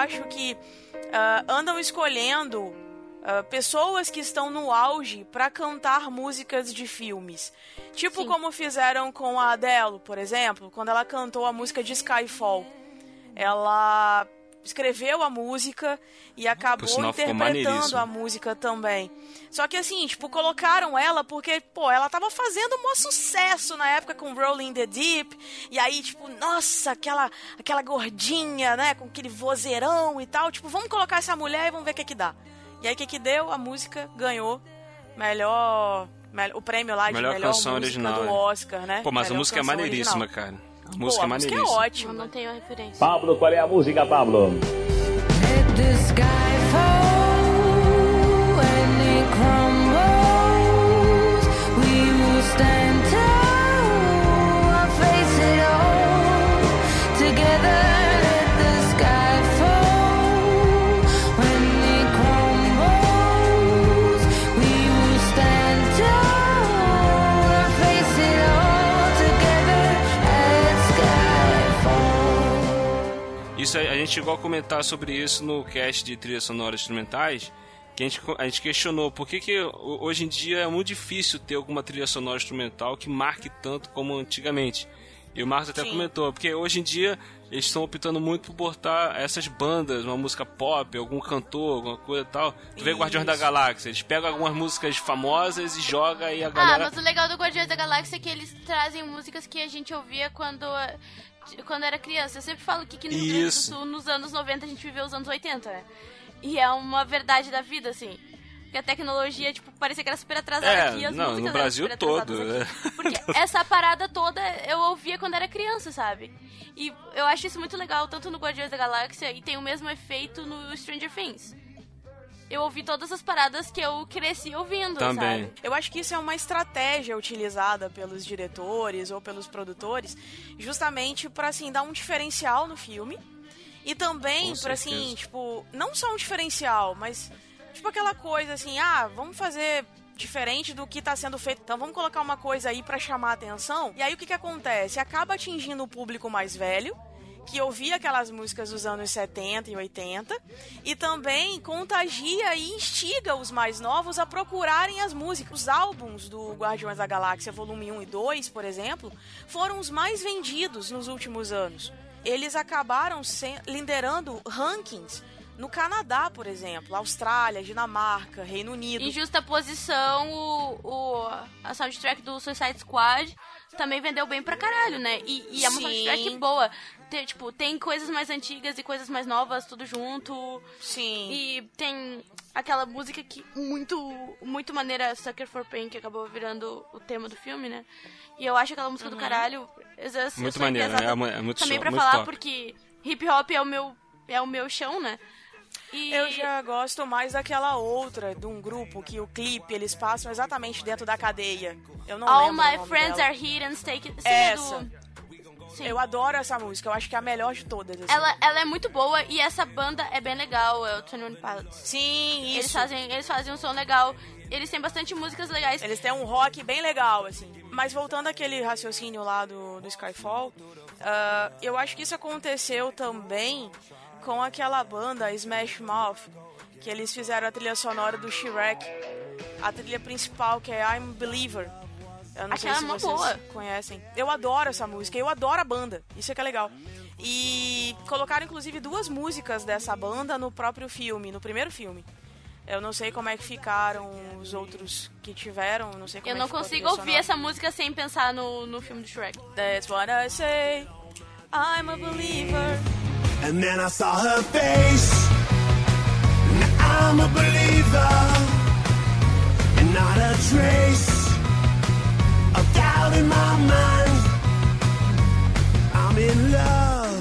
Acho que ah, andam escolhendo ah, pessoas que estão no auge pra cantar músicas de filmes. Tipo Sim. como fizeram com a Adele, por exemplo, quando ela cantou a música de Skyfall. Ela escreveu a música e acabou interpretando a música também. Só que assim, tipo, colocaram ela porque, pô, ela tava fazendo um sucesso na época com Rolling the Deep. E aí, tipo, nossa, aquela, aquela gordinha, né, com aquele vozeirão e tal. Tipo, vamos colocar essa mulher e vamos ver o que que dá. E aí, o que que deu? A música ganhou melhor... mel- o prêmio lá de Melhor melhor, canção música original, do é. Oscar, né? Pô, mas a Melhor música é maneiríssima, original. cara. A Pô, música é a música é maneiríssima. Eu ótima. não tenho referência. Pablo, qual é a música, Pablo? Let the sky fall and it crumbles. Isso a a gente chegou a comentar sobre isso no cast de trilhas sonoras instrumentais, que a gente, a gente questionou por que, que ho- hoje em dia é muito difícil ter alguma trilha sonora instrumental que marque tanto como antigamente. E o Marcos até Sim. comentou, porque hoje em dia eles estão optando muito por botar essas bandas, uma música pop, algum cantor, alguma coisa e tal. Tu vê Isso. Guardiões da Galáxia, eles pegam algumas músicas famosas e joga e a Ah, galera... mas o legal do Guardiões da Galáxia é que eles trazem músicas que a gente ouvia quando, quando era criança. Eu sempre falo que aqui no Rio Grande do. Sul, nos anos 90, a gente viveu os anos 80, né? E é uma verdade da vida, assim. Porque a tecnologia, tipo, parecia que era super atrasada É, aqui. As não, no Brasil todo, é. [LAUGHS] Porque essa parada toda eu ouvia quando era criança, sabe? E eu acho isso muito legal, tanto no Guardiões da Galáxia e tem o mesmo efeito no Stranger Things. Eu ouvi todas as paradas que eu cresci ouvindo, Também. sabe? Eu acho que isso é uma estratégia utilizada pelos diretores ou pelos produtores, justamente pra assim dar um diferencial no filme e também certeza. assim, tipo, não só um diferencial, mas tipo aquela coisa assim, ah, vamos fazer diferente do que tá sendo feito. Então vamos colocar uma coisa aí pra chamar a atenção. E aí o que que acontece? Acaba atingindo o público mais velho que ouvia aquelas músicas dos anos 70 e 80 e também contagia e instiga os mais novos a procurarem as músicas. Os álbuns do Guardiões da Galáxia volume 1 e 2, por exemplo, foram os mais vendidos nos últimos anos. Eles acabaram liderando rankings no Canadá, por exemplo, Austrália, Dinamarca, Reino Unido. Em justa posição, o, o, a soundtrack do Suicide Squad também vendeu bem pra caralho, né? E, e é uma Sim. soundtrack boa. Tem, tipo, tem coisas mais antigas e coisas mais novas, tudo junto. Sim. E tem aquela música que muito, muito maneira, Sucker for Pain, que acabou virando o tema do filme, né? E eu acho aquela música do caralho. eu- eu- Muito maneira, enviesada é é muito Também show, pra muito falar, top. porque hip hop é o meu, é o meu chão, né? E Eu já gosto mais daquela outra, de um grupo que o clipe eles passam exatamente dentro da cadeia. Eu não All lembro My nome Friends dela. Are Here and Take It. Essa. Sim. Eu adoro essa música, eu acho que é a melhor de todas. assim. Ela, ela é muito boa e essa banda é bem legal, é o 21 Pilots. Sim, isso. Eles fazem, eles fazem um som legal. Eles têm bastante músicas legais. Eles têm um rock bem legal, assim. Mas voltando àquele raciocínio lá do, do Skyfall, ah, eu acho que isso aconteceu também com aquela banda Smash Mouth, que eles fizeram a trilha sonora do Shrek. A trilha principal, que é I'm Believer. Eu não sei Aquela se é uma vocês boa. conhecem. Eu adoro essa música, eu adoro a banda. Isso é que é legal. E colocaram inclusive duas músicas dessa banda no próprio filme, no primeiro filme. Eu não sei como é que ficaram os outros que tiveram, não sei como Eu é não que ficou a consigo ouvir essa música sem pensar no, no filme do Shrek. That's what I say. I'm a believer. And then I saw her face. I'm a believer. And not a trace of doubt in my mind. I'm in love.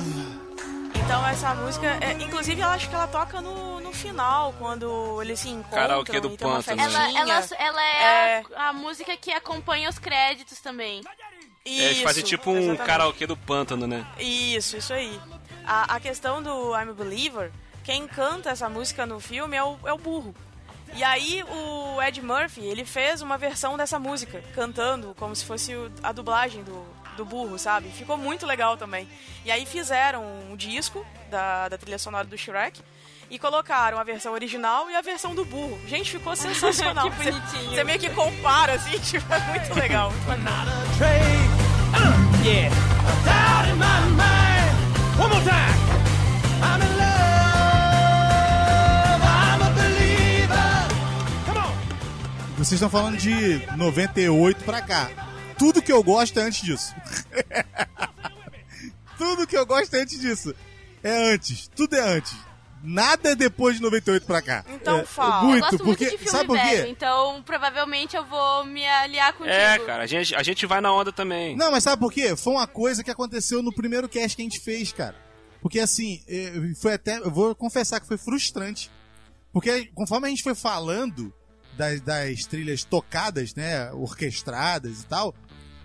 Então essa música, é, inclusive eu acho que ela toca no, no final, quando eles se encontram Karaokê do e tem uma Pântano, festinha. Ela, ela, ela é, É. A, a música que acompanha os créditos também. É, eles fazem Isso, tipo um exatamente. karaokê do pântano, né? Isso, isso aí. A, a questão do I'm a Believer, quem canta essa música no filme é o, é o burro. E aí o Ed Murphy, ele fez uma versão dessa música, cantando como se fosse a dublagem do, do burro, sabe? Ficou muito legal também. E aí fizeram um disco da, da trilha sonora do Shrek e colocaram a versão original e a versão do burro. Gente, ficou [LAUGHS] sensacional. Que Você- bonitinho. Você meio que compara, assim, [LAUGHS] tipo, é muito legal. Muito bacana. Vocês estão falando de 98 pra cá. Tudo que eu gosto é antes disso. [LAUGHS] Tudo que eu gosto é antes disso. É antes. Tudo é antes. Nada é depois de 98 pra cá. Então é, fala. Muito, eu gosto porque. muito de filme sabe por quê? velho, então provavelmente eu vou me aliar contigo. É, cara, a gente, a gente vai na onda também. Não, mas sabe por quê? Foi uma coisa que aconteceu no primeiro cast que a gente fez, cara. Porque assim, eh, foi até. Eu vou confessar que foi frustrante. Porque conforme a gente foi falando das, das trilhas tocadas, né? Orquestradas e tal,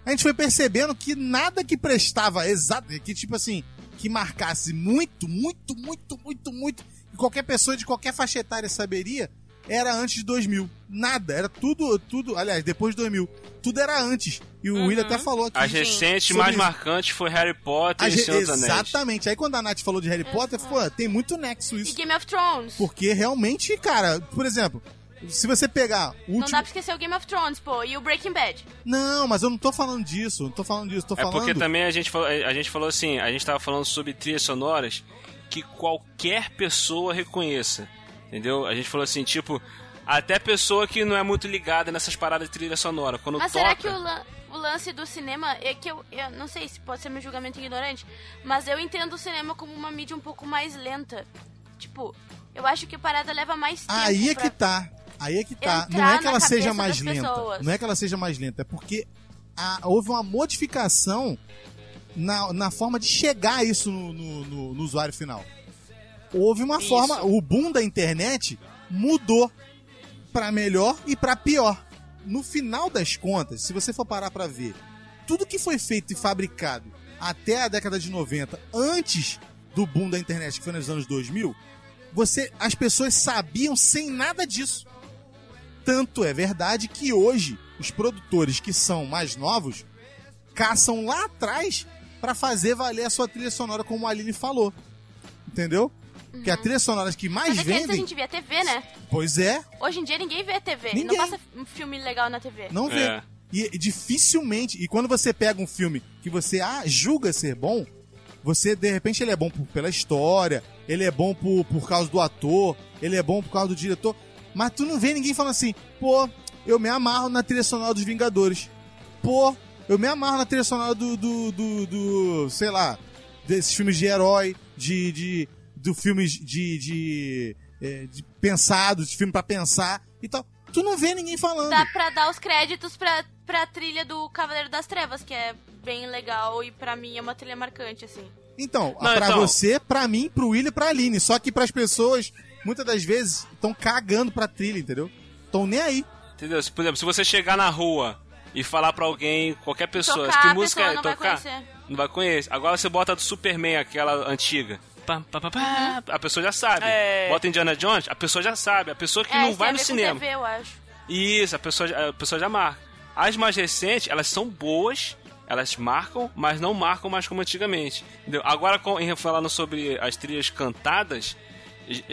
a gente foi percebendo que nada que prestava exato. Que tipo assim, que marcasse muito, muito, muito, muito, muito. Que qualquer pessoa de qualquer faixa etária saberia. Era antes de 2000. Nada. Era tudo, tudo. Aliás, depois de 2000. Tudo era antes. E o William até falou aqui. As recentes sobre mais isso. marcantes foi Harry Potter As e Senhor. Exatamente. Aí quando a Nath falou de Harry Potter, pô, tem muito nexo E isso. Game of Thrones. Porque realmente, cara, por exemplo, Se você pegar o Não último. dá pra esquecer o Game of Thrones, pô, e o Breaking Bad. Não, mas eu não tô falando disso. Não tô falando disso. Tô É falando. porque também a gente, falou, a gente falou assim, a gente tava falando sobre trilhas sonoras que qualquer pessoa reconheça. Entendeu? A gente falou assim, tipo, até pessoa que não é muito ligada nessas paradas de trilha sonora. Quando Mas toca. será que o, lan- o lance do cinema é que eu, eu não sei se pode ser meu julgamento ignorante, mas eu entendo o cinema como uma mídia um pouco mais lenta. Tipo, eu acho que a parada leva mais tempo. Aí é pra- que tá. Aí é que tá. Não é que ela seja mais lenta. pessoas. Não é que ela seja mais lenta. É porque a- houve uma modificação na, na forma de chegar isso no, no- no- no usuário final. Houve uma Isso. forma. O boom da internet mudou pra melhor e pra pior. No final das contas, se você for parar pra ver, tudo que foi feito e fabricado até a década de 90, antes do boom da internet, que foi nos anos 2000, você, as pessoas sabiam sem nada disso. Tanto é verdade que hoje os produtores que são mais novos caçam lá atrás pra fazer valer a sua trilha sonora, como a Aline falou. Entendeu? Que a trilha sonora que mais Mas é que antes a vendem. gente via TV, né? Pois é, Hoje em dia ninguém vê TV. Ninguém. Não passa um filme legal na TV. não vê. É. E, e dificilmente. E quando você pega um filme que você ah, julga ser bom, você, de repente, ele é bom por- pela história, ele é bom por, por causa do ator, ele é bom por causa do diretor. Mas tu não vê ninguém falando assim, pô, eu me amarro na trilha sonora dos Vingadores. Pô, eu me amarro na trilha sonora do, do, do, do, sei lá, desses filmes de herói, de, de do filmes de, de, é, de pensados, de filme pra pensar e tal. Tu não vê ninguém falando. Dá pra dar os créditos pra, pra trilha do Cavaleiro das Trevas, que é bem legal e pra mim é uma trilha marcante, assim. Então, Não, pra então- você, pra mim, pro William e pra Aline. Só que pras pessoas, muitas das vezes, estão cagando pra trilha, entendeu? Estão nem aí. Entendeu? Se, Por exemplo, se você chegar na rua e falar pra alguém, qualquer pessoa, Tocar, que a música pessoa é não vai tocar, conhecer. não vai conhecer. Agora você bota a do Superman, aquela antiga. Pá, pá, pá, pá, A pessoa já sabe. É. Bota Indiana Jones, a pessoa já sabe. A pessoa que é, não vai tem no cinema. TV, eu acho. Isso, a pessoa, já- a pessoa já marca. As mais recentes, elas são boas, elas marcam, mas não marcam mais como antigamente. Entendeu? Agora, com- em falando sobre as trilhas cantadas,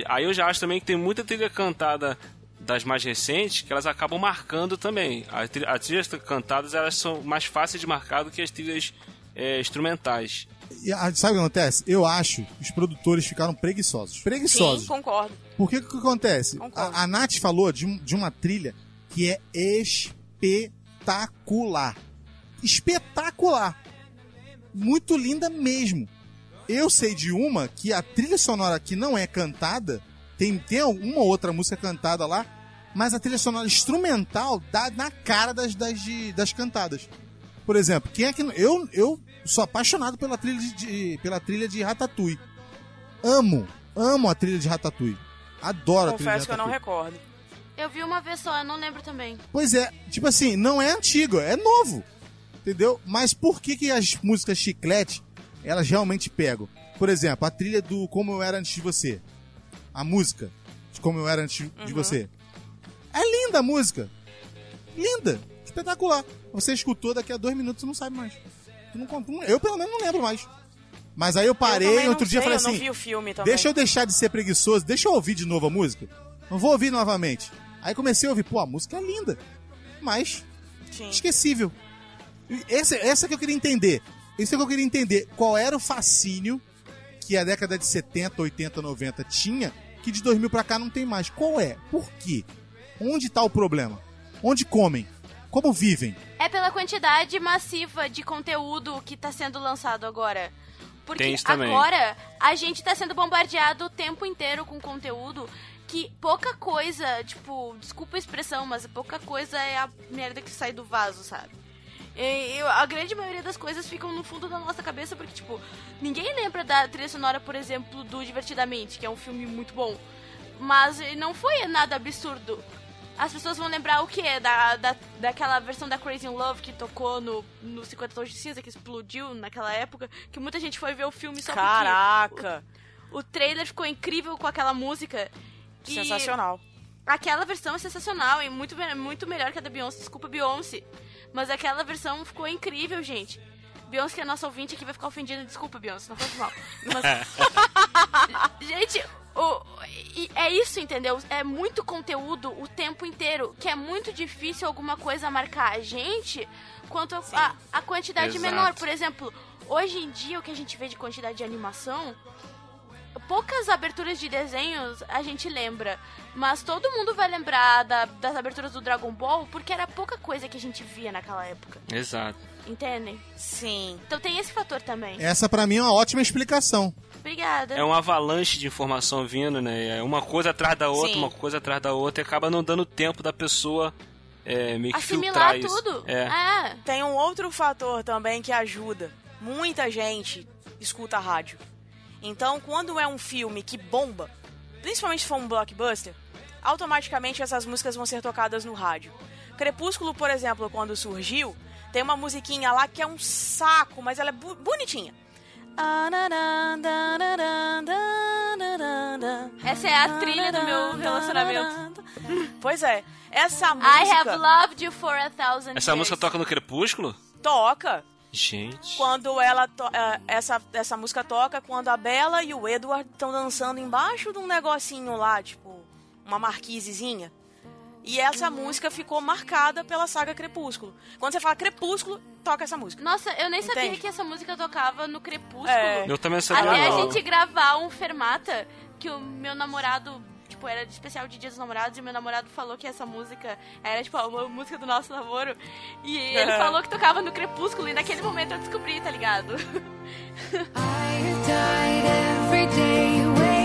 aí eu já acho também que tem muita trilha cantada das mais recentes que elas acabam marcando também. As tri- as trilhas cantadas elas são mais fáceis de marcar do que as trilhas é, instrumentais. E, sabe o que acontece? Eu acho que os produtores ficaram preguiçosos. Preguiçosos. Sim, concordo. Porque o que acontece? Concordo. A, a Nath falou de, um- de uma trilha que é espetacular. Espetacular. Muito linda mesmo. Eu sei de uma que a trilha sonora que não é cantada, tem, tem uma ou outra música cantada lá, mas a trilha sonora instrumental dá na cara das, das, de- das cantadas. Por exemplo, quem é que. Eu, eu sou apaixonado pela trilha de, de- pela trilha de Ratatouille. Amo, amo a trilha de Ratatouille. Adoro a trilha de Confesso que eu não Ratatouille. recordo. Eu vi uma vez só, eu não lembro também. Pois é, tipo assim, não é antigo, é novo. Entendeu? Mas por que, que as músicas chiclete elas realmente pegam? Por exemplo, a trilha do Como Eu Era Antes de Você. A música de Como Eu Era Antes de Você. É linda a música. Linda. Espetacular. Você escutou daqui a dois minutos e não sabe mais. Eu, pelo menos, não lembro mais. Mas aí eu eu parei, também outro não dia sei, falei eu não assim: vi o filme. Deixa eu deixar de ser preguiçoso, deixa eu ouvir de novo a música. Não vou ouvir novamente. Aí comecei a ouvir, pô, a música é linda. Mas Sim. esquecível. Essa, essa que eu queria entender. Isso é que eu queria entender. Qual era o fascínio que a década de 70, 80, 90 tinha, que de 2000 pra cá não tem mais? Qual é? Por quê? Onde tá o problema? Onde comem? Como vivem? É pela quantidade massiva de conteúdo que tá sendo lançado agora. Porque agora a gente tá sendo bombardeado o tempo inteiro com conteúdo que pouca coisa, tipo, desculpa a expressão, mas pouca coisa é a merda que sai do vaso, sabe? E eu- a grande maioria das coisas ficam no fundo da nossa cabeça porque, tipo, ninguém lembra da trilha sonora, por exemplo, do Divertidamente, que é um filme muito bom. Mas não foi nada absurdo. As pessoas vão lembrar o quê? Da, da, daquela versão da Crazy in Love que tocou no, no 50 Tons de Cinza, que explodiu naquela época, que muita gente foi ver o filme só Caraca. porque o, o trailer ficou incrível com aquela música. E Sensacional. Aquela versão é sensacional e muito, muito melhor que a da Beyoncé. Desculpa, Beyoncé. Mas aquela versão ficou incrível, gente. Beyoncé, que é nossa ouvinte aqui, vai ficar ofendida. Desculpa, Beyoncé, não foi mal. Mas... [LAUGHS] gente, o- é isso, entendeu? É muito conteúdo o tempo inteiro, que é muito difícil alguma coisa marcar a gente quanto a, a, a quantidade Exato. menor. Por exemplo, hoje em dia o que a gente vê de quantidade de animação, poucas aberturas de desenhos a gente lembra. Mas todo mundo vai lembrar da- das aberturas do Dragon Ball porque era pouca coisa que a gente via naquela época. Exato. Entendem? Sim. Então tem esse fator também. Essa pra mim é uma ótima explicação. Obrigada. É um avalanche de informação vindo, né? É uma coisa atrás da outra, Sim. uma coisa atrás da outra, e acaba não dando tempo da pessoa é, meio que Assimilar tudo. É. é. Tem um outro fator também que ajuda. Muita gente escuta rádio. Então, quando é um filme que bomba, principalmente se for um blockbuster, automaticamente essas músicas vão ser tocadas no rádio. Crepúsculo, por exemplo, quando surgiu, tem uma musiquinha lá que é um saco, mas ela é bu- bonitinha. Essa é a trilha do meu relacionamento. Pois é, essa I música have loved you for a thousand Essa years. música toca no Crepúsculo? toca Gente. quando ela to- eh, essa, essa música toca quando a Bella e o Edward estão dançando embaixo de um negocinho lá, tipo, uma marquisezinha. E essa música ficou marcada pela saga Crepúsculo. Quando você fala Crepúsculo, toca essa música. Nossa, eu nem sabia Entende? que essa música tocava no Crepúsculo. É. Eu também sabia Até a não. gente gravar um Fermata, que o meu namorado, tipo, era de especial de Dia dos Namorados, e meu namorado falou que essa música era, tipo, a música do nosso namoro. E ele falou que tocava no Crepúsculo, e naquele momento eu descobri, tá ligado? [LAUGHS] I died every day waiting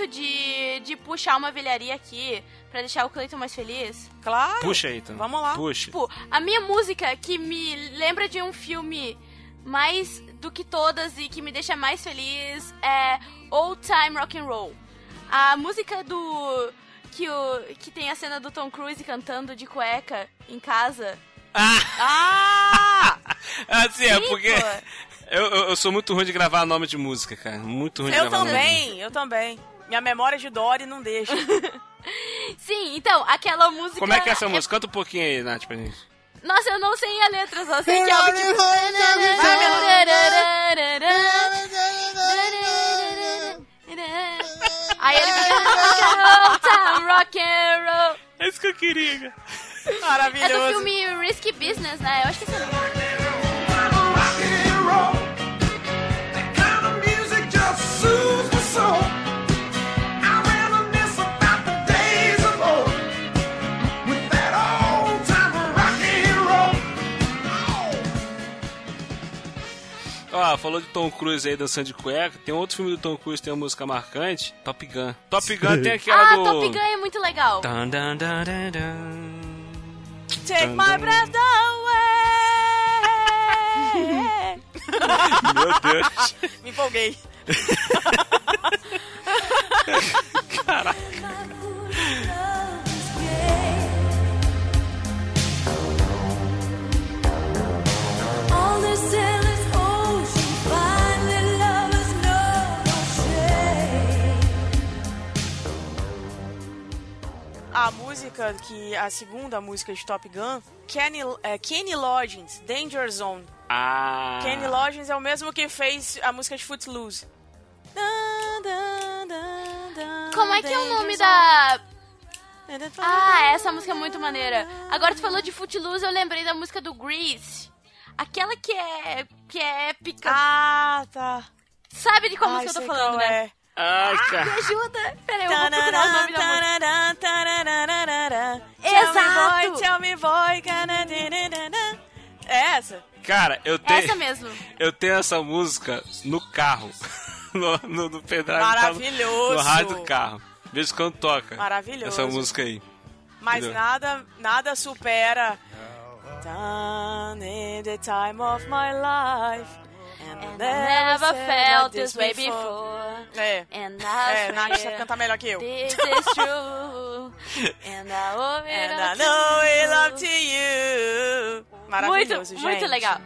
tenho o direito de, de puxar uma velharia aqui pra deixar o Cleiton mais feliz? Claro. Puxa aí, então. Vamos lá. Puxa. Tipo, a minha música que me lembra de um filme mais do que todas e que me deixa mais feliz é Old Time Rock and Roll. A música do que o que tem a cena do Tom Cruise cantando de cueca em casa. Ah! [LAUGHS] Assim, é porque pô. eu, eu, eu sou muito ruim de gravar nome de música, cara. Muito ruim de Eu gravar nome de música. também, eu também. Minha memória de Dory não deixa. [LAUGHS] Sim, então, aquela música Como é que é essa música? Canta um pouquinho aí, Nath, pra gente. Nossa, eu não sei a letra, só sei que é algo tipo Aí ele fica Rock and Roll. É isso que eu queria, cara. [LAUGHS] É do Maravilhoso. filme Risky Business, né? Eu acho que esse é o nome. Ó, falou de Tom Cruise aí dançando de cueca. Tem outro filme do Tom Cruise que tem uma música marcante. Top Gun. Top Gun tem aquela Ah, do... Top Gun é muito legal. Dun, dun, dun, dun, dun. Take my breath away. [LAUGHS] Meu Deus. Me empolguei. [LAUGHS] [LAUGHS] All A música que a segunda música de Top Gun, Kenny, é, Kenny Loggins, Danger Zone. Ah. Kenny Loggins é o mesmo que fez a música de Footloose. Como é que é o nome da... Zone. Ah, essa música é muito maneira. Agora tu falou de Footloose, eu lembrei da música do Grease. Aquela que é... que é épica. Ah, tá. Sabe de qual Ai, música eu tô falando, né? é. Ai, Me cara. ajuda. Pera aí, eu vou procurar o nome da música. Tararã, tararã, Exato. Tell me boy, tell me boy. É essa? Cara, eu tenho... Essa mesmo. Eu tenho essa música no carro. [LAUGHS] No, no, no pendrive. Maravilhoso. No rádio do carro. Em quando toca. Maravilhoso. Essa música aí. Mas Entendeu? nada, nada supera. Done in the time of my life. And, I never felt this way before. É. And é, Nath sabe cantar melhor que eu. This is [LAUGHS] true. and I owe it and I know it up to you. Maravilhoso, muito, gente. Muito legal.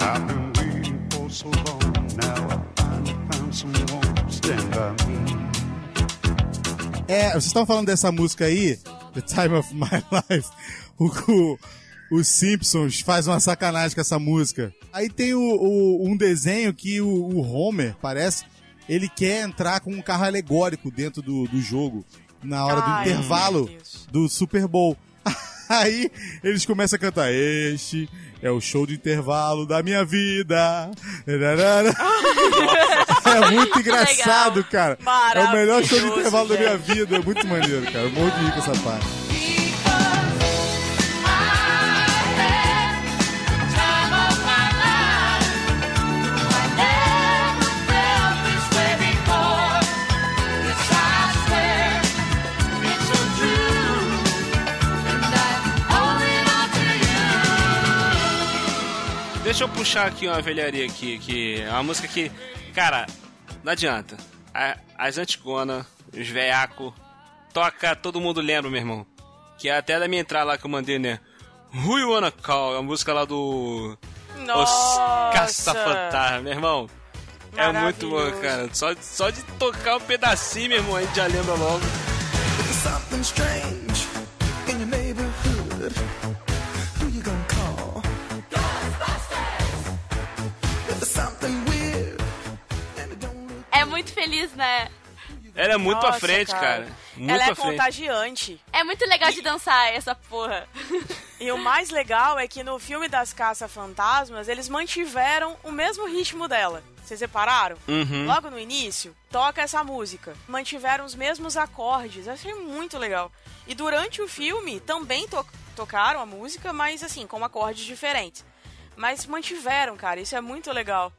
I've been waiting for so long. Now I finally found someone to stand by me. É, vocês estavam falando dessa música aí, The Time of My [LAUGHS] Life. O, os Simpsons faz uma sacanagem com essa música. Aí tem o, o- um desenho que o, o Homer, parece, ele quer entrar com um carro alegórico dentro do, do jogo, na hora do Ai, intervalo meu Deus. do Super Bowl. [LAUGHS] [LAUGHS] Aí eles começam a cantar: Este é o show de intervalo da minha vida. [LAUGHS] É muito engraçado, cara. É o melhor show de intervalo da minha vida. É muito maneiro, cara. Eu morro de rir com essa parte. Deixa eu puxar aqui uma velharia aqui, que é uma música que, cara, não adianta. As antigonas, os veiaco, toca, todo mundo lembra, meu irmão. Que é até da minha entrada lá que eu mandei, né? Who You Wanna Call? É a música lá do... Nossa! Os Caça-Fantasma, meu irmão. É muito bom, cara. Só, só de tocar um pedacinho, meu irmão, a gente já lembra logo. Something strange in your neighborhood. Muito feliz, né? Ela é muito à Nossa, frente, cara. Muito Ela à é contagiante. É muito legal de dançar essa porra. E o mais legal é que no filme das Caça-Fantasmas, eles mantiveram o mesmo ritmo dela. Vocês repararam? Uhum. Logo no início, toca essa música. Mantiveram os mesmos acordes. Eu achei muito legal. E durante o filme, também to- tocaram a música, mas assim, com acordes diferentes. Mas mantiveram, cara. Isso é muito legal.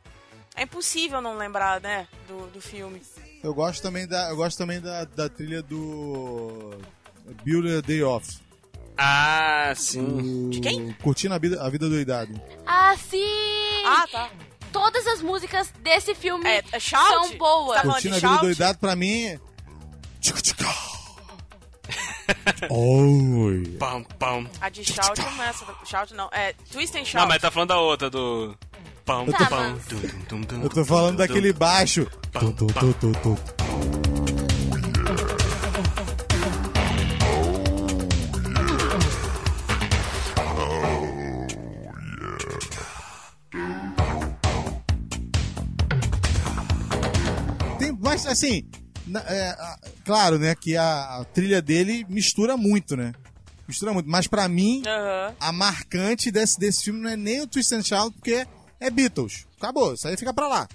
É impossível não lembrar, né, do, do filme. Eu gosto também da, eu gosto também da, da trilha do Build a Day Off. Ah, sim. De quem? Curtindo a vida, a vida doidado. Ah, sim! Ah, tá. Todas as músicas desse filme É, é Shout? são boas. Tá Curtindo a vida Shout? doidado pra mim. Tchica, [LAUGHS] tchica. Oi. Pam, pam. A de Shout não é essa. Shout não. É Twist and Shout. Não, mas tá falando da outra, do... Pam, Eu tô- Eu falando daquele baixo. Tem, mas assim, na- é, a- claro, né, que a, a trilha dele mistura muito, né? Mistura muito. Mas pra mim, a marcante desse, desse filme não é nem o Twist and Shout, porque é Beatles. Acabou, isso aí fica pra lá.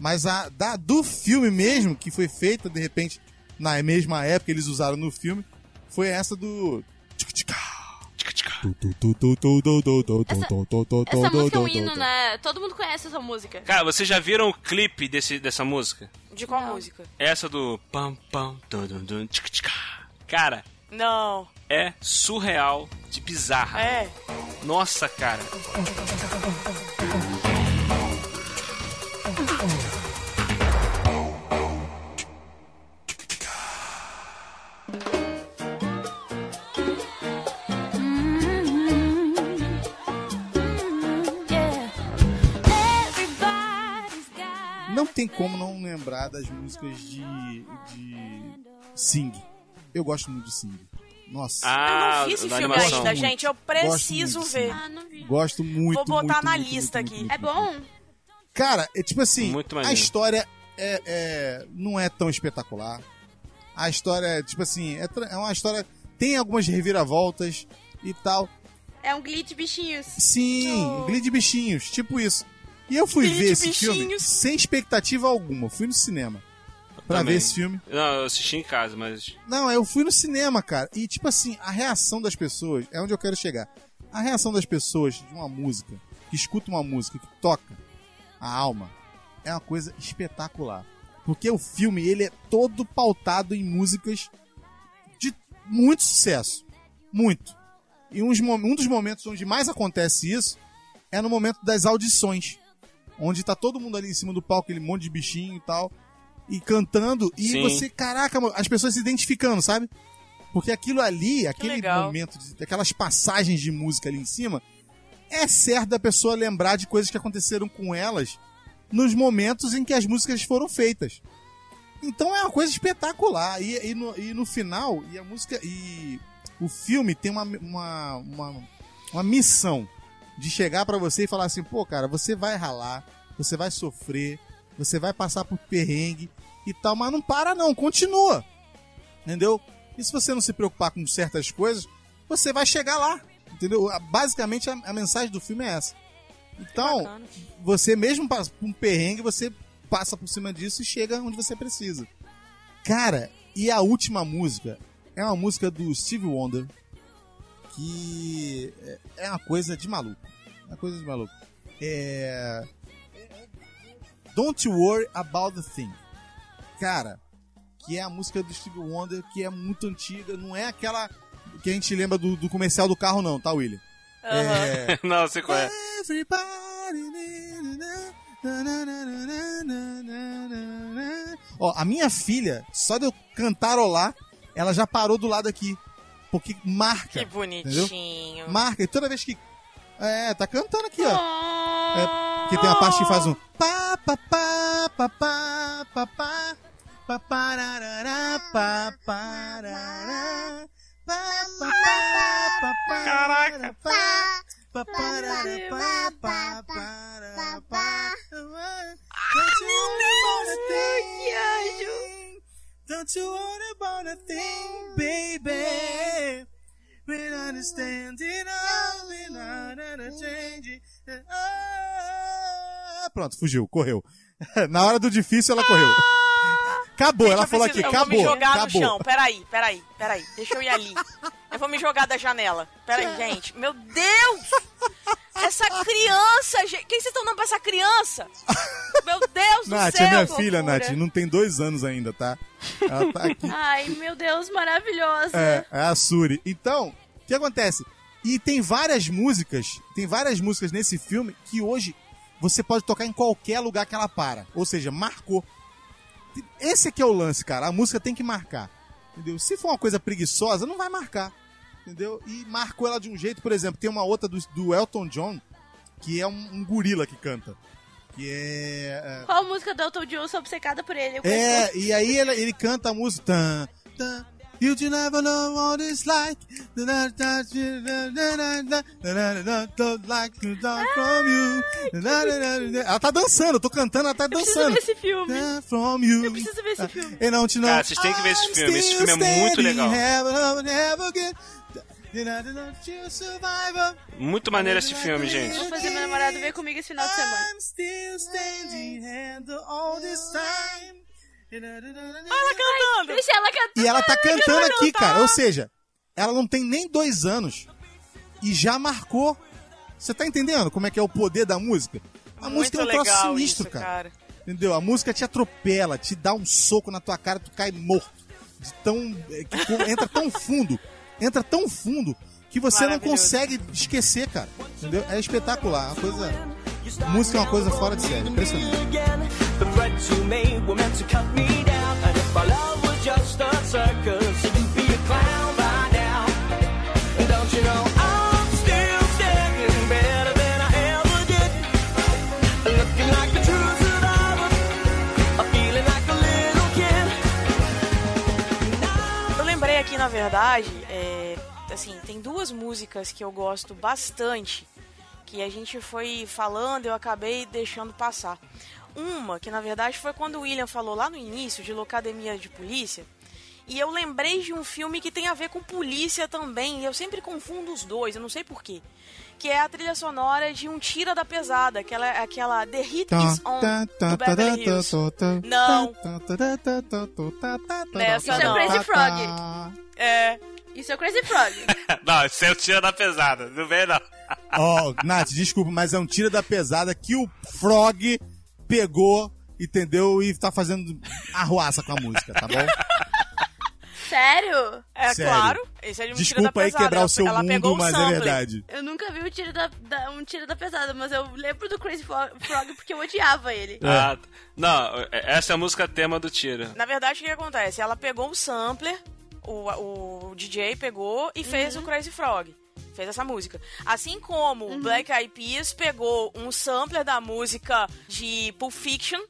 Mas a da, do filme mesmo, que foi feita, de repente, na mesma época eles usaram no filme, foi essa do... Essa música é um hino, né? Todo mundo conhece essa música. Cara, vocês já viram o clipe desse, dessa música? De qual música? Essa do pam pam dum, dum, dum, tchic, tchica. Cara, Não. é surreal de bizarra. É. Nossa, cara. Tem como não lembrar das músicas de, de Sing. Eu gosto muito de Sing. Nossa. Ah, eu não vi esse da filme animação. ainda, gente. Eu preciso Gosto ver. Ah, não vi. Gosto muito, Vou botar muito, na muito, lista muito, aqui. muito, É bom? Cara, é tipo assim, Muito a história é, é- não é tão espetacular. A história, é, tipo assim, é, é uma história. Tem algumas reviravoltas e tal. É um glitch bichinhos. Sim, Oh. De bichinhos, tipo isso. E eu fui ver esse filme bichinhos. sem expectativa alguma. Fui no cinema pra Também. ver esse filme. Não, eu assisti em casa, mas. Não, eu fui no cinema, cara. E, tipo assim, a reação das pessoas, é onde eu quero chegar. A reação das pessoas de uma música, que escuta uma música, que toca a alma, é uma coisa espetacular. Porque o filme, ele é todo pautado em músicas de muito sucesso. Muito. E uns um dos momentos onde mais acontece isso é no momento das audições. Onde tá todo mundo ali em cima do palco, aquele monte de bichinho e tal. E cantando. E Sim. você, caraca, as pessoas se identificando, sabe? Porque aquilo ali, aquele momento, aquelas passagens de música ali em cima, é certo da pessoa lembrar de coisas que aconteceram com elas nos momentos em que as músicas foram feitas. Então é uma coisa espetacular. E, e no, e no final, e a música. E o filme tem uma, uma, uma, uma missão de chegar pra você e falar assim: pô, cara, você vai ralar, você vai sofrer, você vai passar por perrengue e tal, mas não para não, continua. Entendeu? E se você não se preocupar com certas coisas, você vai chegar lá. Entendeu? Basicamente a, a mensagem do filme é essa. Então, você mesmo passa por um perrengue, você passa por cima disso e chega onde você precisa. Cara, e a última música é uma música do Steve Wonder que é, é uma coisa de maluco. É uma coisa de maluco. É... Don't Worry About the Thing. Cara, que é a música do Steve Wonder, que é muito antiga, não é aquela que a gente lembra do, do comercial do carro, não, tá, William? Uh -huh. é... [LAUGHS] não, você conhece. Ó, a minha filha, só de eu cantarolar, ela já parou do lado aqui. Porque marca. Que bonitinho. Marca. E toda vez que. É, tá cantando aqui, ó. É, porque tem a parte que faz um. Pá, pá, pá, pá, pá, pá, pá. Pá, pararará, pá, parará. Pá, pá, pá, pá, pá, Caraca. pá. Pá, parará, pá, pá, parará, pá. Don't you worry about a thing. Don't you worry about a thing, baby. We understand it all, not gonna change it. Ah, Pronto, fugiu, correu. [LAUGHS] Na hora do difícil ela correu. Acabou, Gente, ela eu falou preciso- aqui, eu acabou, vou me jogar acabou. no chão. Peraí, peraí, peraí. Deixa eu ir ali. Eu vou me jogar da janela. Peraí, gente. Meu Deus! Essa criança, gente. Quem vocês estão dando pra essa criança? [LAUGHS] Meu Deus do Nath, céu! é minha que filha, loucura. Nath, não tem dois anos ainda, tá? Ela tá aqui. Ai, meu Deus, maravilhosa. É, é a Suri. Então, o que acontece? E tem várias músicas, tem várias músicas nesse filme que hoje você pode tocar em qualquer lugar que ela para. Ou seja, marcou. Esse aqui é o lance, cara. A música tem que marcar. Entendeu? Se for uma coisa preguiçosa, não vai marcar. Entendeu? E marcou ela de um jeito, por exemplo, tem uma outra do, do Elton John, que é um, um gorila que canta. Que é. Qual música do Elton John? Eu sou obcecada por ele. Eu É, e aí ele, ele canta a música. Tan, tan, You never know what it's like. Don't like to die from you. Ela tá dançando, eu tô cantando, ela tá Eu preciso dançando. ver esse filme. From you. Eu preciso ver esse filme. Cara, vocês têm que ver esse filme, esse filme é muito legal. Muito maneiro esse filme, gente. Vou fazer meu namorado ver comigo esse final de semana. I'm still standing and all this time. Ela cantando! Deixa ela cantar. E ela tá cantando vai aqui, cantar. cara. Ou seja, ela não tem nem dois anos e já marcou. Você tá entendendo como é que é o poder da música? A música é um Muito troço sinistro, isso, cara. cara. Entendeu? A música te atropela, te dá um soco na tua cara, tu cai morto. De tão, é, entra tão fundo, entra tão fundo que você não consegue esquecer, cara. Entendeu? É espetacular. Uma coisa. Música é uma coisa fora de série, impressionante. The verdade, é, assim, tem duas músicas que eu gosto bastante, que a gente foi falando e eu acabei deixando passar. Uma, que na verdade foi quando o William falou lá no início de Locademia de Polícia, e eu lembrei de um filme que tem a ver com polícia também, e eu sempre confundo os dois, eu não sei porquê. Que é a trilha sonora de Um Tira da Pesada, aquela, aquela The Hit Is On, do Beverly Hills. Não. Nessa Isso é o não. Crazy Frog. É, Isso é o Crazy Frog. não, isso é o tira da pesada. Não vem, não. Ó, Nath, desculpa, mas é um tira da pesada que o Frog pegou, entendeu? E tá fazendo arruaça com a música, tá bom? Sério? É Sério. claro. Esse é de um tiro da Desculpa aí pesada. quebrar Ela- o seu ela pegou mundo, mas é sampler. verdade. Eu nunca vi o tiro da, da- um tiro da pesada, mas eu lembro do Crazy Fro- Frog porque eu odiava ele. Ah, não, essa é a música tema do tiro. Na verdade, o que acontece? Ela pegou o sampler, o, o DJ pegou e fez Uhum. o Crazy Frog. Fez essa música. Assim como o Black Eyed Peas pegou um sampler da música de Pulp Fiction,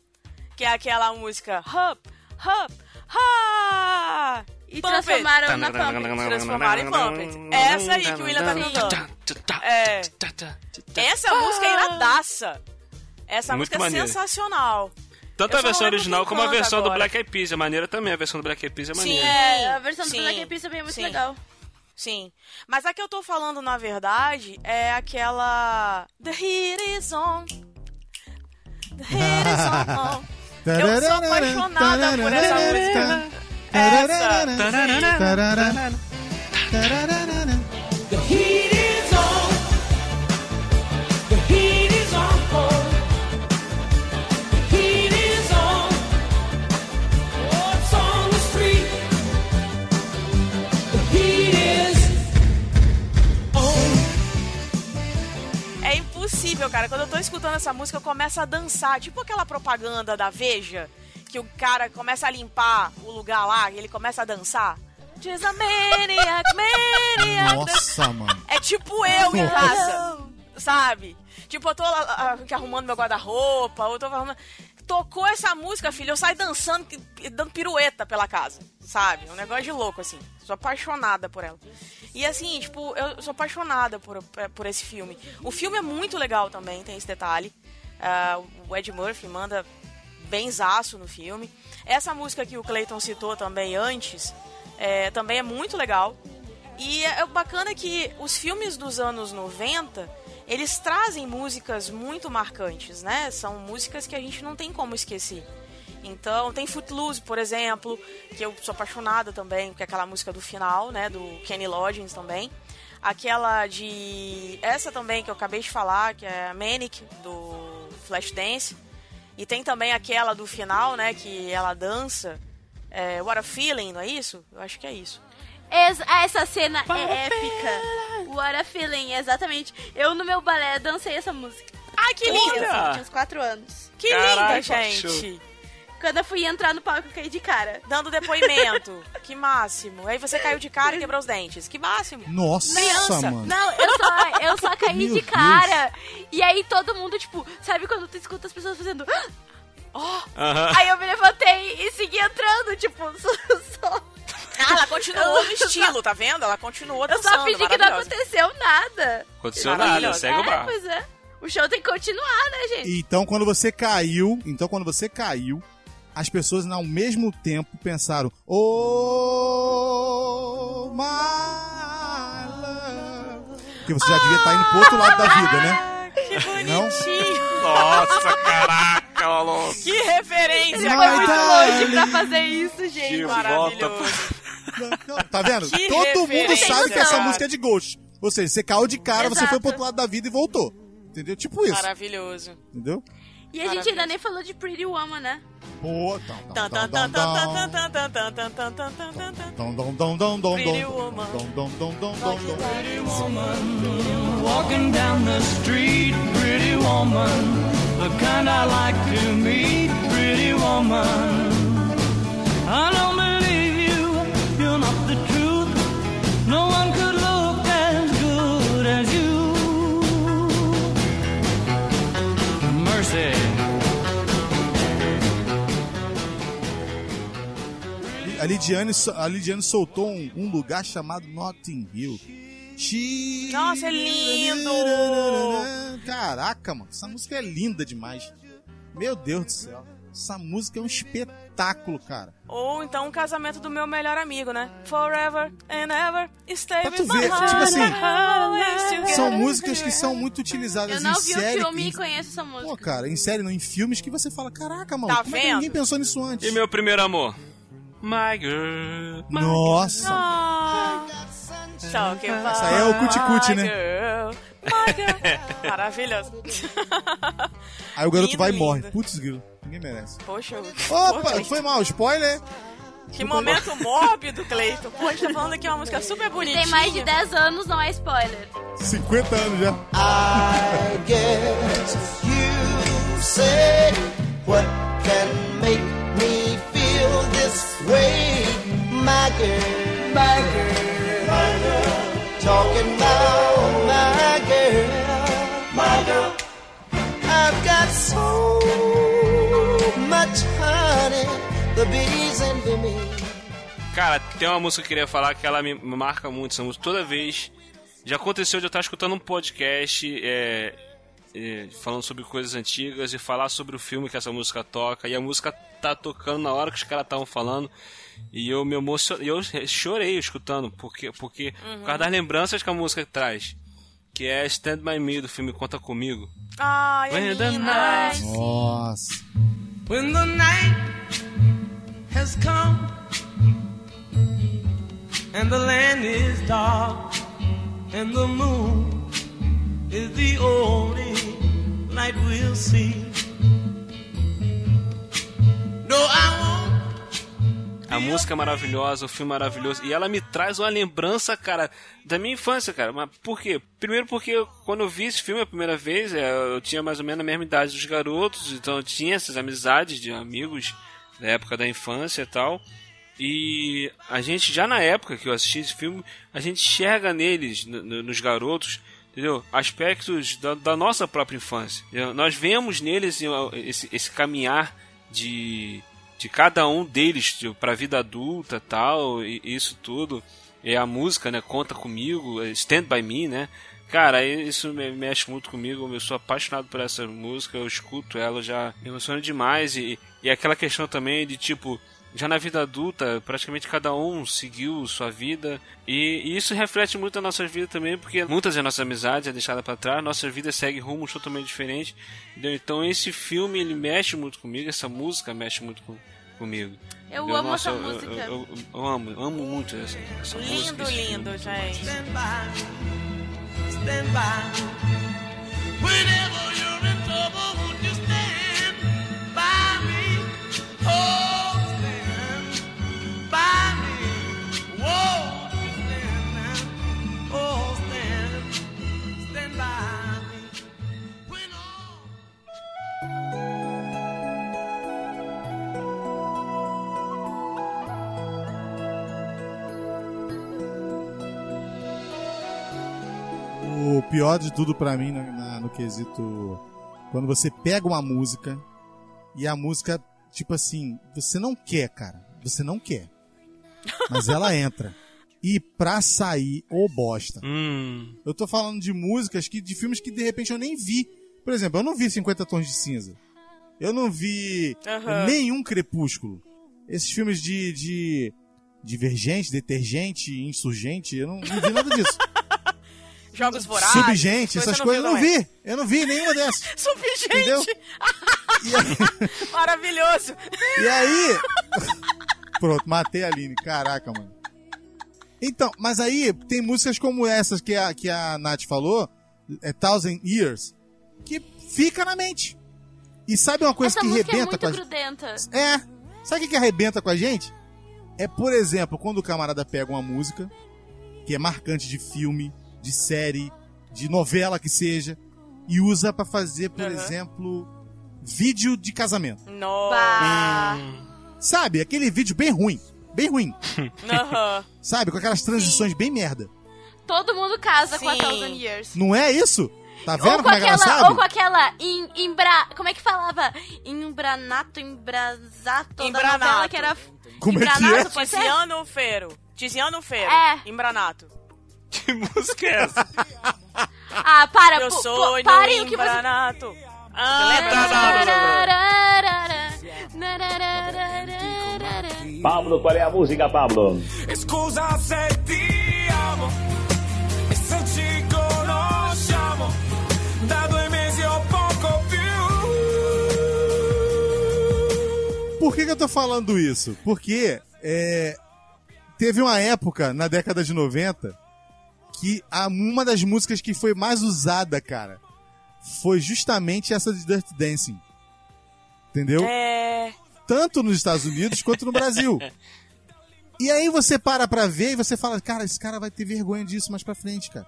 que é aquela música Hup, Hup, Ha! E transformaram na. Transformaram em Pumpet. Essa aí que o William tá cantando. É. Essa música é iradaça. Essa Muito música é sensacional. Tanto Eu a versão original como a versão do agora. Black Eyed Peas. É maneira também, a versão do Black Eyed Peas é maneira. É, a versão do Sim. Black Eyed Peas também é muito Sim. legal. Sim. Mas a que eu tô falando, na verdade, é aquela. The Heat is on. The Heat is on. Eu sou apaixonada por essa música. É impossível, cara. Quando eu tô escutando essa música, eu começo a dançar. Tipo aquela propaganda da Veja, que o cara começa a limpar o lugar lá e ele começa a dançar. Just a maniac, maniac. Nossa, mano. É tipo eu em casa, sabe? Tipo, eu tô lá, ah, arrumando meu guarda-roupa, ou eu tô arrumando... Tocou essa música, filho, eu saio dançando, dando pirueta pela casa, sabe? Um negócio de louco, assim. Sou apaixonada por ela. E assim, tipo, eu sou apaixonada por, por esse filme. O filme é muito legal também, tem esse detalhe. Ah, o Ed Murphy manda benzaço no filme. Essa música que o Clayton citou também antes, é, também é muito legal. E é é bacana que os filmes dos anos 90, eles trazem músicas muito marcantes, né? São músicas que a gente não tem como esquecer. Então, tem Footloose, por exemplo, que eu sou apaixonada também, que é aquela música do final, né, do Kenny Loggins também. Aquela de essa também que eu acabei de falar, que é Manic do Flashdance. E tem também aquela do final, né, que ela dança, é, What a Feeling, não é isso? Eu acho que é isso. Essa, essa cena é épica. What a feeling, exatamente. Eu no meu balé dancei essa música. Ai, que linda! Tinha uns 4 anos. Que Caraca, linda, gente! Quando eu fui entrar no palco, eu caí de cara. Dando depoimento. [LAUGHS] que máximo. Aí você caiu de cara e quebrou os dentes. Que máximo. Nossa, Criança. mano. Não, eu só, eu só caí Meu de Deus. cara. E aí todo mundo, tipo, sabe quando tu escuta as pessoas fazendo. Oh! Aí eu me levantei e segui entrando, tipo, [LAUGHS] só. Ah, ela continuou no estilo, tá vendo? Ela continuou Eu dançando. só fingi que não aconteceu nada. Aconteceu nada, segue o é, barco. pois é. O show tem que continuar, né, gente? Então quando você caiu, então quando você caiu, as pessoas ao mesmo tempo pensaram: "Oh, my love". Porque você já devia estar indo pro outro lado da vida, né? Que Não? bonitinho. Nossa, caraca, maluco. Que referência, Ele foi muito cara. longe pra fazer isso, gente. Que Maravilhoso. Tá vendo? Que Todo mundo sabe que essa música é de Ghost. Ou seja, você caiu de cara, você Exato. foi pro outro lado da vida e voltou. Entendeu? Tipo isso. Maravilhoso. Entendeu? E a gente ainda nem falou de Pretty Woman, né? Pretty woman. Walking down the street, pretty woman. The kind I like to meet, pretty woman. I don't believe you, you're not the truth. No one could A Lidiane, a Lidiane soltou um, um lugar chamado Notting Hill. Nossa, é lindo! Caraca, mano, essa música é linda demais. Meu Deus do céu. Essa música é um espetáculo, cara. Ou então o casamento do meu melhor amigo, né? Forever and ever, stay Pra tu with my ver, heart, tipo assim. São músicas que são muito utilizadas Eu não em vi o série. filme e conheço essa música. Pô, cara, em série, não, em filmes que você fala, caraca, mano, Tá como é que vendo? ninguém pensou nisso antes? E meu primeiro amor? My girl. my Nossa. Talk about Essa aí é o cuti-cuti, my né? girl, my girl. Maravilhoso. Aí o garoto Lindo, vai e lindo. morre. Putz, grilo, ninguém merece. Poxa, Opa, Cleiton. foi mal, spoiler. que momento mórbido, Cleiton. Pô, a gente tá falando aqui uma música super bonitinha. Tem mais de 10 anos, não é spoiler. 50 anos já. I guess you say what can make me feel this way, my girl, my girl, my girl. Talking about my girl, my girl. I've got so much honey, the bees envy me. Cara, tem uma música que eu queria falar que ela me marca muito. Essa música toda vez. Já aconteceu de eu estar escutando um podcast. É é, falando sobre coisas antigas e falar sobre o filme que essa música toca. E a música tá tocando na hora que os caras estavam falando. E eu me emocionei, eu chorei escutando, porque, porque por causa das lembranças que a música traz. Que é Stand By Me do filme Conta Comigo. Ai, é When the night- Nossa. When the night has come and the land is dark and the moon is the only light we'll see. No, I won't. A música é maravilhosa, o filme maravilhoso. E ela me traz uma lembrança, cara, da minha infância, cara. Mas por quê? Primeiro porque quando eu vi esse filme a primeira vez, é, eu tinha mais ou menos a mesma idade dos garotos, então eu tinha essas amizades de amigos da época da infância e tal. E a gente, já na época que eu assisti esse filme, a gente enxerga neles, no- no- nos garotos, entendeu? Aspectos da, da nossa própria infância. entendeu? Nós vemos neles esse, esse caminhar de, de cada um deles para a vida adulta tal, e isso tudo. E a música, né? Conta comigo, é Stand By Me, né? Cara, isso me- mexe muito comigo. Eu sou apaixonado por essa música. Eu escuto ela, já me emociona demais. E, e aquela questão também de tipo, já na vida adulta, praticamente cada um seguiu sua vida. E, e isso reflete muito a nossa vida também, porque muitas das nossas amizades é deixada para trás, nossa vida segue rumos totalmente diferentes. entendeu? Então esse filme ele mexe muito comigo, essa música mexe muito com- comigo. Eu entendeu? amo Nossa, essa eu- música. Eu, eu- eu amo, amo muito essa, essa música. Lindo, esse lindo, filme. gente. Stand by, stand by. Whenever you're in trouble, won't you stand by me? Oh, O pior de tudo pra mim na- no quesito. Quando você pega uma música e a música, tipo assim, você não quer, cara. Você não quer. Mas ela entra. E pra sair, ô bosta. Hum. Eu tô falando de músicas que, de filmes que de repente eu nem vi. Por exemplo, eu não vi 50 Tons de Cinza. Eu não vi nenhum Crepúsculo. Esses filmes de, de Divergente, Detergente, Insurgente, eu não, não vi nada disso. [LAUGHS] Jogos vorazes. Subgente, essas coisas eu não vi. Eu não vi nenhuma dessas. [LAUGHS] Entendeu? [LAUGHS] Subgente. Maravilhoso. E aí. Pronto, matei a Aline. Caraca, mano. Então, mas aí tem músicas como essas que a, que a Nath falou, é Thousand Years, que fica na mente. E sabe uma coisa Essa que música é com a grudenta. É. Sabe o que, que arrebenta com a gente? É, por exemplo, quando o camarada pega uma música que é marcante de filme, de série, de novela que seja, e usa pra fazer, por Aham. exemplo, vídeo de casamento. Nossa. Sabe? Aquele vídeo bem ruim. Bem ruim. Aham. [LAUGHS] Sabe? Com aquelas transições bem merda. Todo mundo casa com a Sim. Thousand Years. Não é isso? Tá vendo Ou com como é que ela aquela, sabe? ou com aquela em, embra, como é que falava? Embranato, embrasato da Embranato. novela que era Como é que Embranato, é? Tiziano Feiro. Tiziano Feiro. É. Embranato. Que música é essa? [LAUGHS] Ah, para, Eu sou parem o que você Embranato. Ah, Pablo, qual é a música, Pablo? Scusa se ti amo e se ci conosciamo da due mesi o poco più. Por que, que eu tô falando isso? Porque é, teve uma época, na década de 90, que a, uma das músicas que foi mais usada, cara, foi justamente essa de Dirty Dancing. Entendeu? É. Tanto nos Estados Unidos quanto no Brasil. E aí você para pra ver e você fala, cara, esse cara vai ter vergonha disso mais pra frente, cara.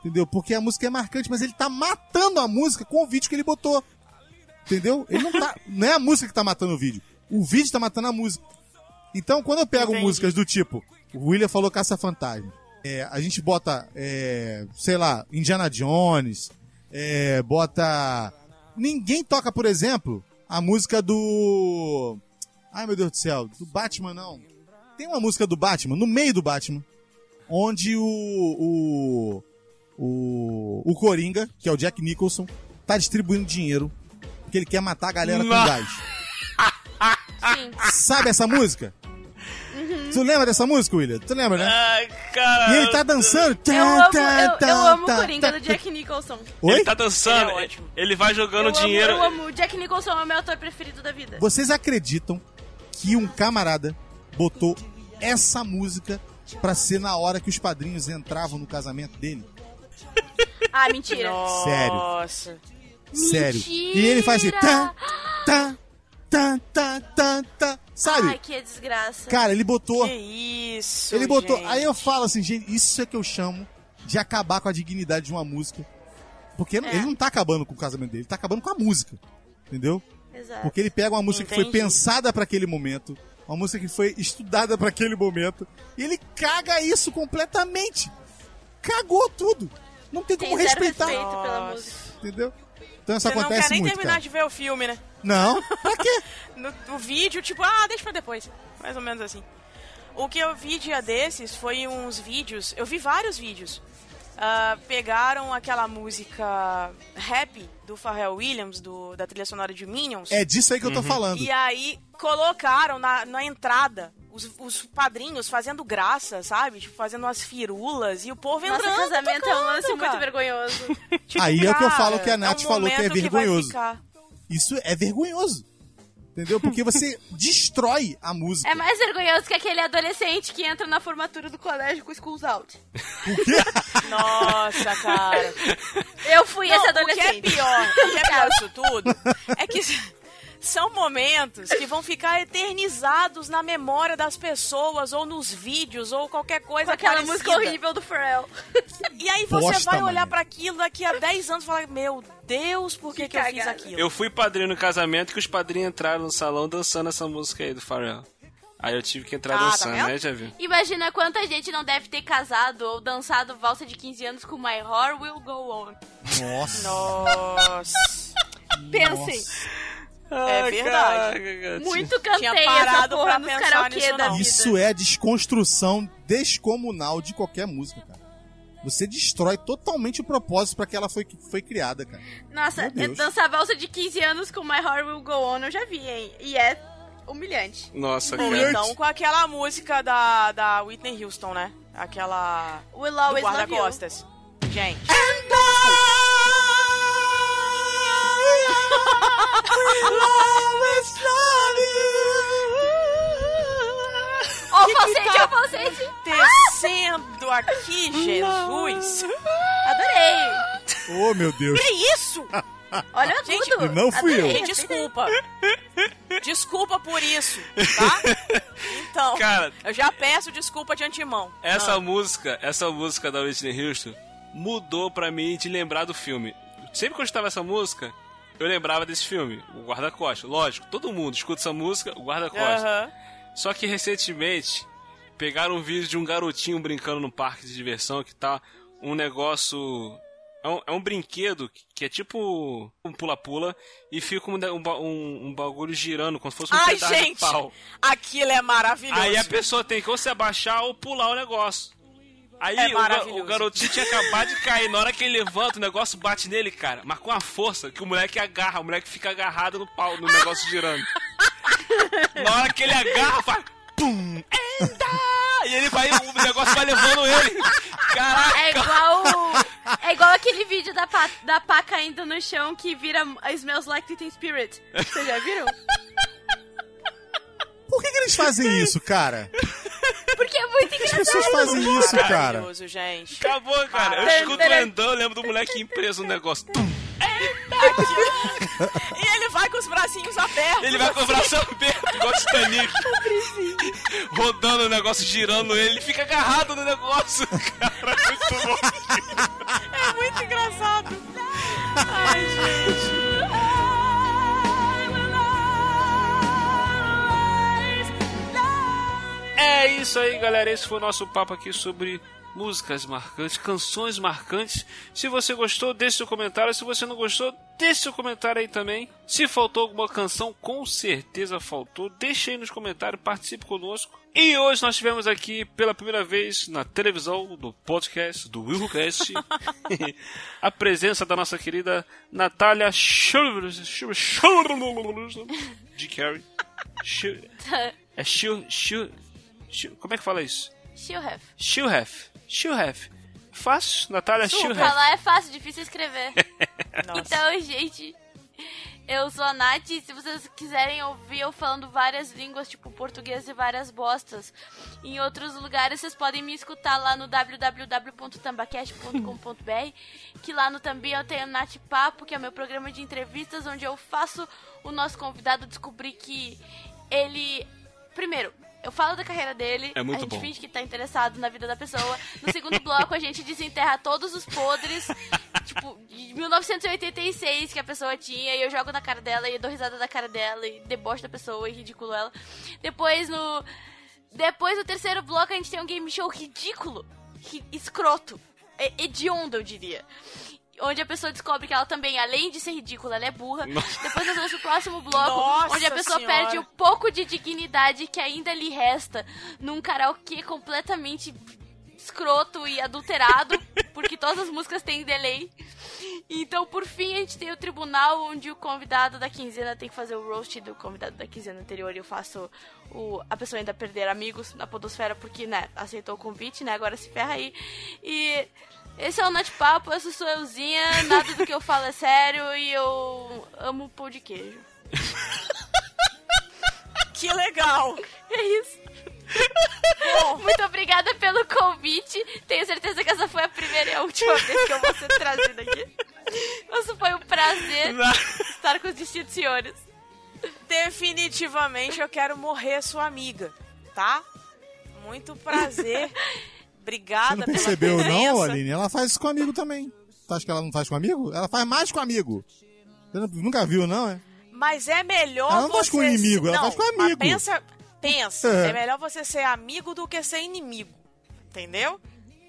Entendeu? Porque a música é marcante, mas ele tá matando a música com o vídeo que ele botou. Entendeu? Ele não tá. [LAUGHS] Não é a música que tá matando o vídeo. O vídeo tá matando a música. Então, quando eu pego Entendi. músicas do tipo, o William falou Caça-Fantasma. É, a gente bota, é, sei lá, Indiana Jones, é, bota. Ninguém toca, por exemplo, a música do. Ai meu Deus do céu, do Batman não. Tem uma música do Batman, no meio do Batman, onde o. o. o, o Coringa, que é o Jack Nicholson, tá distribuindo dinheiro porque ele quer matar a galera com gás. [LAUGHS] Sabe essa música? Tu lembra dessa música, William? Tu lembra, né? Ai, cara. E ele tá dançando. Eu amo, Tá, eu, tá, eu amo tá, o Coringa tá. do Jack Nicholson. Oi? Ele tá dançando, Ele é ele, ele vai jogando eu dinheiro. Amo, eu amo. O Jack Nicholson é o meu ator preferido da vida. Vocês acreditam que um camarada botou essa música pra ser na hora que os padrinhos entravam no casamento dele? [LAUGHS] Ah, mentira. Sério. Nossa. Sério. E ele faz assim, tá, tá, tá, tá, tá, tá. Sabe? Ai, que desgraça. Cara, ele botou. Que isso, Ele botou. gente. Aí eu falo assim, gente, isso é que eu chamo de acabar com a dignidade de uma música. Porque É. ele não tá acabando com o casamento dele, ele tá acabando com a música. Entendeu? Exato. Porque ele pega uma música que foi Entendi. pensada pra aquele momento, uma música que foi estudada pra aquele momento, e ele caga isso completamente. Cagou tudo. Não tem Tem como respeitar. respeito pela Nossa. música. Entendeu? Então isso Você não acontece quer nem muito, terminar cara. de ver o filme, né? Não, pra quê? [LAUGHS] No, no vídeo, tipo, ah, deixa pra depois. Mais ou menos assim. O que eu vi dia desses foi uns vídeos. Eu vi vários vídeos. Ah, pegaram aquela música rap do Pharrell Williams, do, da trilha sonora de Minions. É disso aí que eu tô falando. E aí colocaram na, na entrada os, os padrinhos fazendo graça, sabe? Tipo, fazendo umas firulas e o povo Nossa, entrando. casamento é um lance tocando, muito cara. vergonhoso. [LAUGHS] Tipo, Aí é o que eu cara, falo que a é Nath um falou que é vergonhoso. ficar- Isso é vergonhoso. Entendeu? Porque você [LAUGHS] destrói a música. É mais vergonhoso que aquele adolescente que entra na formatura do colégio com Schools Out. [LAUGHS] Nossa, cara. [LAUGHS] Eu fui Não, esse O que é adolescente. pior, o que é pior disso tudo é que são momentos que vão ficar eternizados na memória das pessoas, ou nos vídeos, ou qualquer coisa Com aquela parecida. música horrível do Pharrell. E aí você Bosta, vai olhar pra aquilo daqui a 10 anos e falar, meu Deus, por que, Que que, eu fiz aquilo? Eu fui padrinho no casamento que os padrinhos entraram no salão dançando essa música aí do Pharrell. Aí eu tive que entrar Ah, tá dançando, vendo? né, já viu? Imagina quanta gente não deve ter casado ou dançado valsa de 15 anos com My Heart Will Go On. Nossa. Nossa. Pensem, É verdade. muito cantei essa porra pra nos karaokê da vida. Isso é a desconstrução descomunal de qualquer música, cara. Você destrói totalmente o propósito pra que ela foi, foi criada, cara. Nossa, dançar valsa de 15 anos com My Heart Will Go On eu já vi, hein? E é humilhante. Nossa, cara. então com aquela música da, da Whitney Houston, né? Aquela. Will Always Love You. guarda-costas. Gente. Ó, o Que que falsete, tá ó, o falsete. Descendo aqui, Jesus. Adorei. Oh, meu Deus. Que isso? Olha Gente, tudo. E não fui eu. Gente, desculpa. Desculpa por isso, tá? Então, Cara. eu já peço desculpa de antemão. Essa Ah. música, essa música da Whitney Houston mudou pra mim de lembrar do filme. Sempre que eu escutava essa música, eu lembrava desse filme, o Guarda-Costas. Lógico, todo mundo escuta essa música, o Guarda-Costas. Aham. Só que recentemente pegaram um vídeo de um garotinho brincando no parque de diversão que tá um negócio. É um, é um brinquedo que- é tipo um pula-pula e fica um, um, um- um bagulho girando como se fosse um Ai, pedaço de gente, pau. aquilo é maravilhoso. Aí a pessoa tem que ou se abaixar ou pular o negócio. Aí É o, o garotinho tinha acabado de cair. Na hora que ele levanta, o negócio bate nele, cara. Mas com a força que o moleque agarra. O moleque fica agarrado no pau, no negócio girando. Na hora que ele agarra, faz. Pum! Enda! E ele vai, o negócio vai levando ele. Caraca! É igual. É igual aquele vídeo da pá, da pá caindo no chão que vira Smells Like Teen Spirit. Vocês já viram? Por que, que eles fazem isso, cara? Porque é muito As engraçado. pessoas fazem isso, cara. Maravilhoso, gente. Acabou, cara. Eu Tan, escuto lendão, eu lembro do moleque preso no negócio. Tum! E ele vai com os bracinhos abertos. Ele vai com o braço aberto, igual Titanic. [LAUGHS] Rodando o negócio, girando ele, ele fica agarrado no negócio. Cara, muito bom. [LAUGHS] É muito engraçado. Ai, gente. É isso aí, galera. Esse foi o nosso papo aqui sobre músicas marcantes, canções marcantes. Se você gostou, deixe seu comentário. Se você não gostou, Deixe seu comentário aí também. Se faltou alguma canção, com certeza faltou. Deixe aí nos comentários, participe conosco. E hoje nós tivemos aqui pela primeira vez na televisão do podcast do WillCast a presença da nossa querida Natália de. Schur- É Schur- Como é que fala isso? Shilhef. Shilhef. Shilhef. Fácil, Natália Shilhef. Falar é fácil, difícil escrever. [LAUGHS] então, gente, eu sou a Nath e se vocês quiserem ouvir eu falando várias línguas, tipo português e várias bostas, em outros lugares vocês podem me escutar lá no www.tambacast.com.br que lá no Também eu tenho Nath Papo, que é meu programa de entrevistas, onde eu faço o nosso convidado descobrir que ele... Primeiro, eu falo da carreira dele, É muito a gente bom. finge que tá interessado na vida da pessoa. No segundo bloco, a gente desenterra todos os podres, [LAUGHS] tipo, de 1986 que a pessoa tinha, e eu jogo na cara dela, e dou risada da cara dela, e debocho da pessoa, e ridiculo ela. Depois, no... Depois, no terceiro bloco, a gente tem um game show ridículo, ri- escroto, hediondo, eu diria. Onde a pessoa descobre que ela também, além de ser ridícula, ela é burra. Depois nós vamos pro próximo bloco, Nossa onde a pessoa Senhora. perde o pouco de dignidade que ainda lhe resta num karaokê completamente escroto e adulterado, [LAUGHS] porque todas as músicas têm delay. Então, por fim, a gente tem o tribunal onde o convidado da quinzena tem que fazer o roast do convidado da quinzena anterior e eu faço o, a pessoa ainda perder amigos na podosfera porque, né, aceitou o convite, né, agora se ferra aí. E esse é o Nath Papo, essa sou euzinha, nada do que eu falo é sério e eu amo pão de queijo. [LAUGHS] Que legal! É isso. Muito obrigada pelo convite. Tenho certeza que essa foi a primeira e a última vez que eu vou ser trazida aqui. Mas foi um prazer estar com os distintos senhores. Definitivamente eu quero morrer sua amiga, tá? Muito prazer. [LAUGHS] Obrigada Você não pela percebeu, não. Aline? Ela faz isso com amigo também. Tu acha que ela não faz com amigo? Ela faz mais com amigo. Você não- nunca viu, não, é? Mas é melhor Ela não você... faz com inimigo, ela não, faz com amigo. pensa, pensa. [LAUGHS] É. É. melhor você ser amigo do que ser inimigo. Entendeu?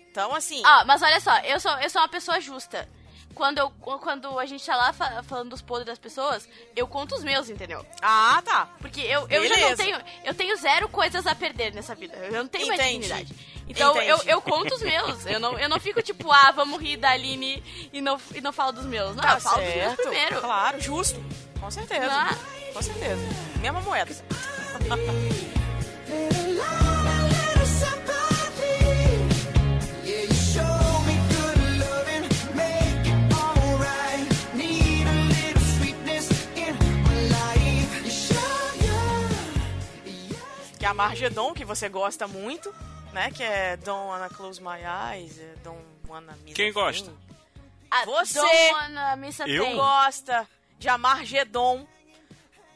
Então, assim... Ah, mas olha só, eu sou, eu sou uma pessoa justa. Quando, eu, quando a gente tá lá fa- falando dos podres das pessoas, eu conto os meus, entendeu? Ah, tá. Porque eu, eu já não tenho. Eu tenho zero coisas a perder nessa vida. Eu não tenho mais Entendi. dignidade. Então eu, Entendi. eu conto os meus. Eu não, eu não fico tipo, ah, vamos rir da Aline e não, e não falo dos meus. Não, Tá eu falo dos meus certo. primeiro. Claro, justo. Com certeza. Ah. Com certeza. Mesma moeda. [LAUGHS] que é a Margedon, que você gosta muito, né? Que é Don't Wanna Close My Eyes, é Don't Wanna Miss Quem a gosta? Ah, Você Don't wanna miss a Eu? thing. gosta de Amargedon.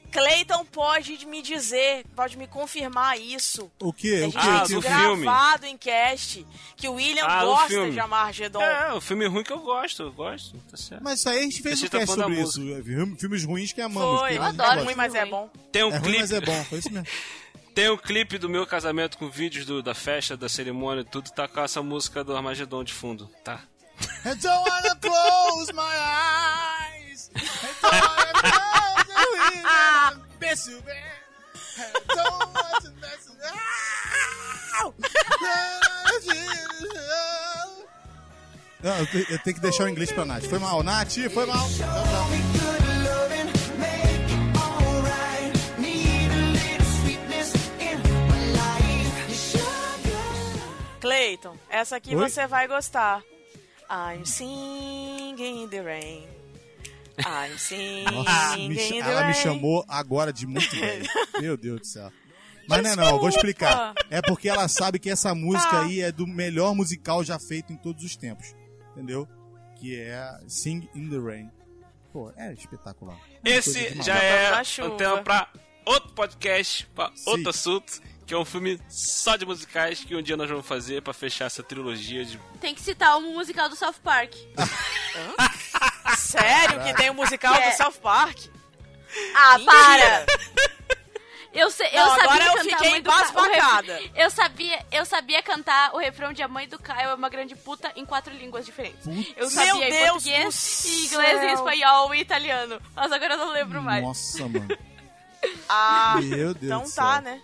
Cleiton pode me dizer, pode me confirmar isso. O quê? A O quê? Ah, do quê? filme. gravado em cast que o William Ah, gosta de Amargedon. É, o filme ruim que eu gosto, eu gosto, tá certo. Mas isso aí a gente fez Você um tá cast sobre isso. Filme- Filmes ruins que amamos. Foi, que eu adoro gosta. ruim, mas é ruim. bom. Tem um É ruim, clipe, mas é bom. Foi isso mesmo. [LAUGHS] tem um clipe do meu casamento com vídeos do- da festa, da cerimônia, tudo tá com essa música do Armagedon de fundo, tá? I don't wanna close my eyes. I don't wanna close my eyes. Não, eu, te- eu tenho que deixar o inglês pra Nath. Foi mal, Nath, foi mal. Tchau, tchau. Cleiton, essa aqui Oi? você vai gostar. I'm singing in the rain. I'm Nossa, [LAUGHS] singing me cha- in the ela me rain. chamou agora de muito velho. [LAUGHS] Meu Deus do céu. Mas não é não, eu vou explicar. É porque ela sabe que essa música Ah. aí é do melhor musical já feito em todos os tempos. Entendeu? Que é Sing in the Rain. Pô, é espetacular. Esse já é um tema pra outro podcast, pra Sim. outro assunto, que é um filme só de musicais que um dia nós vamos fazer pra fechar essa trilogia de. Tem que citar o musical do South Park. [LAUGHS] Sério que tem o musical É. do South Park? Ah, Mentira. para! Eu Eu, sei, eu Não, sabia agora eu cantar fiquei muito Ca- o embasbacada. Eu sabia, eu sabia cantar o refrão de A Mãe do Caio é uma grande puta em quatro línguas diferentes. Eu sabia Meu em Deus português, do em inglês, em céu. espanhol e italiano. Mas agora eu não lembro mais. Nossa, mano. Ah, Meu Deus então do tá, né?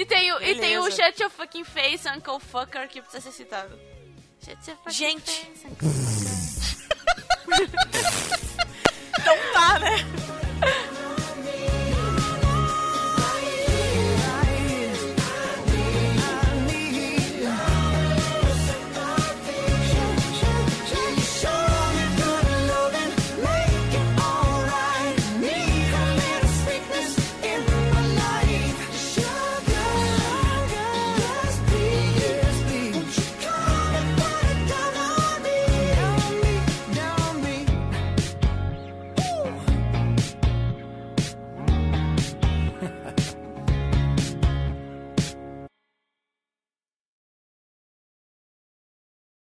E tem, o, e tem o. Shut Your Fucking Face, Uncle Fucker, que precisa ser citado. Shut your fucking Gente. face, Uncle [LAUGHS] Fucker. Então tá, né?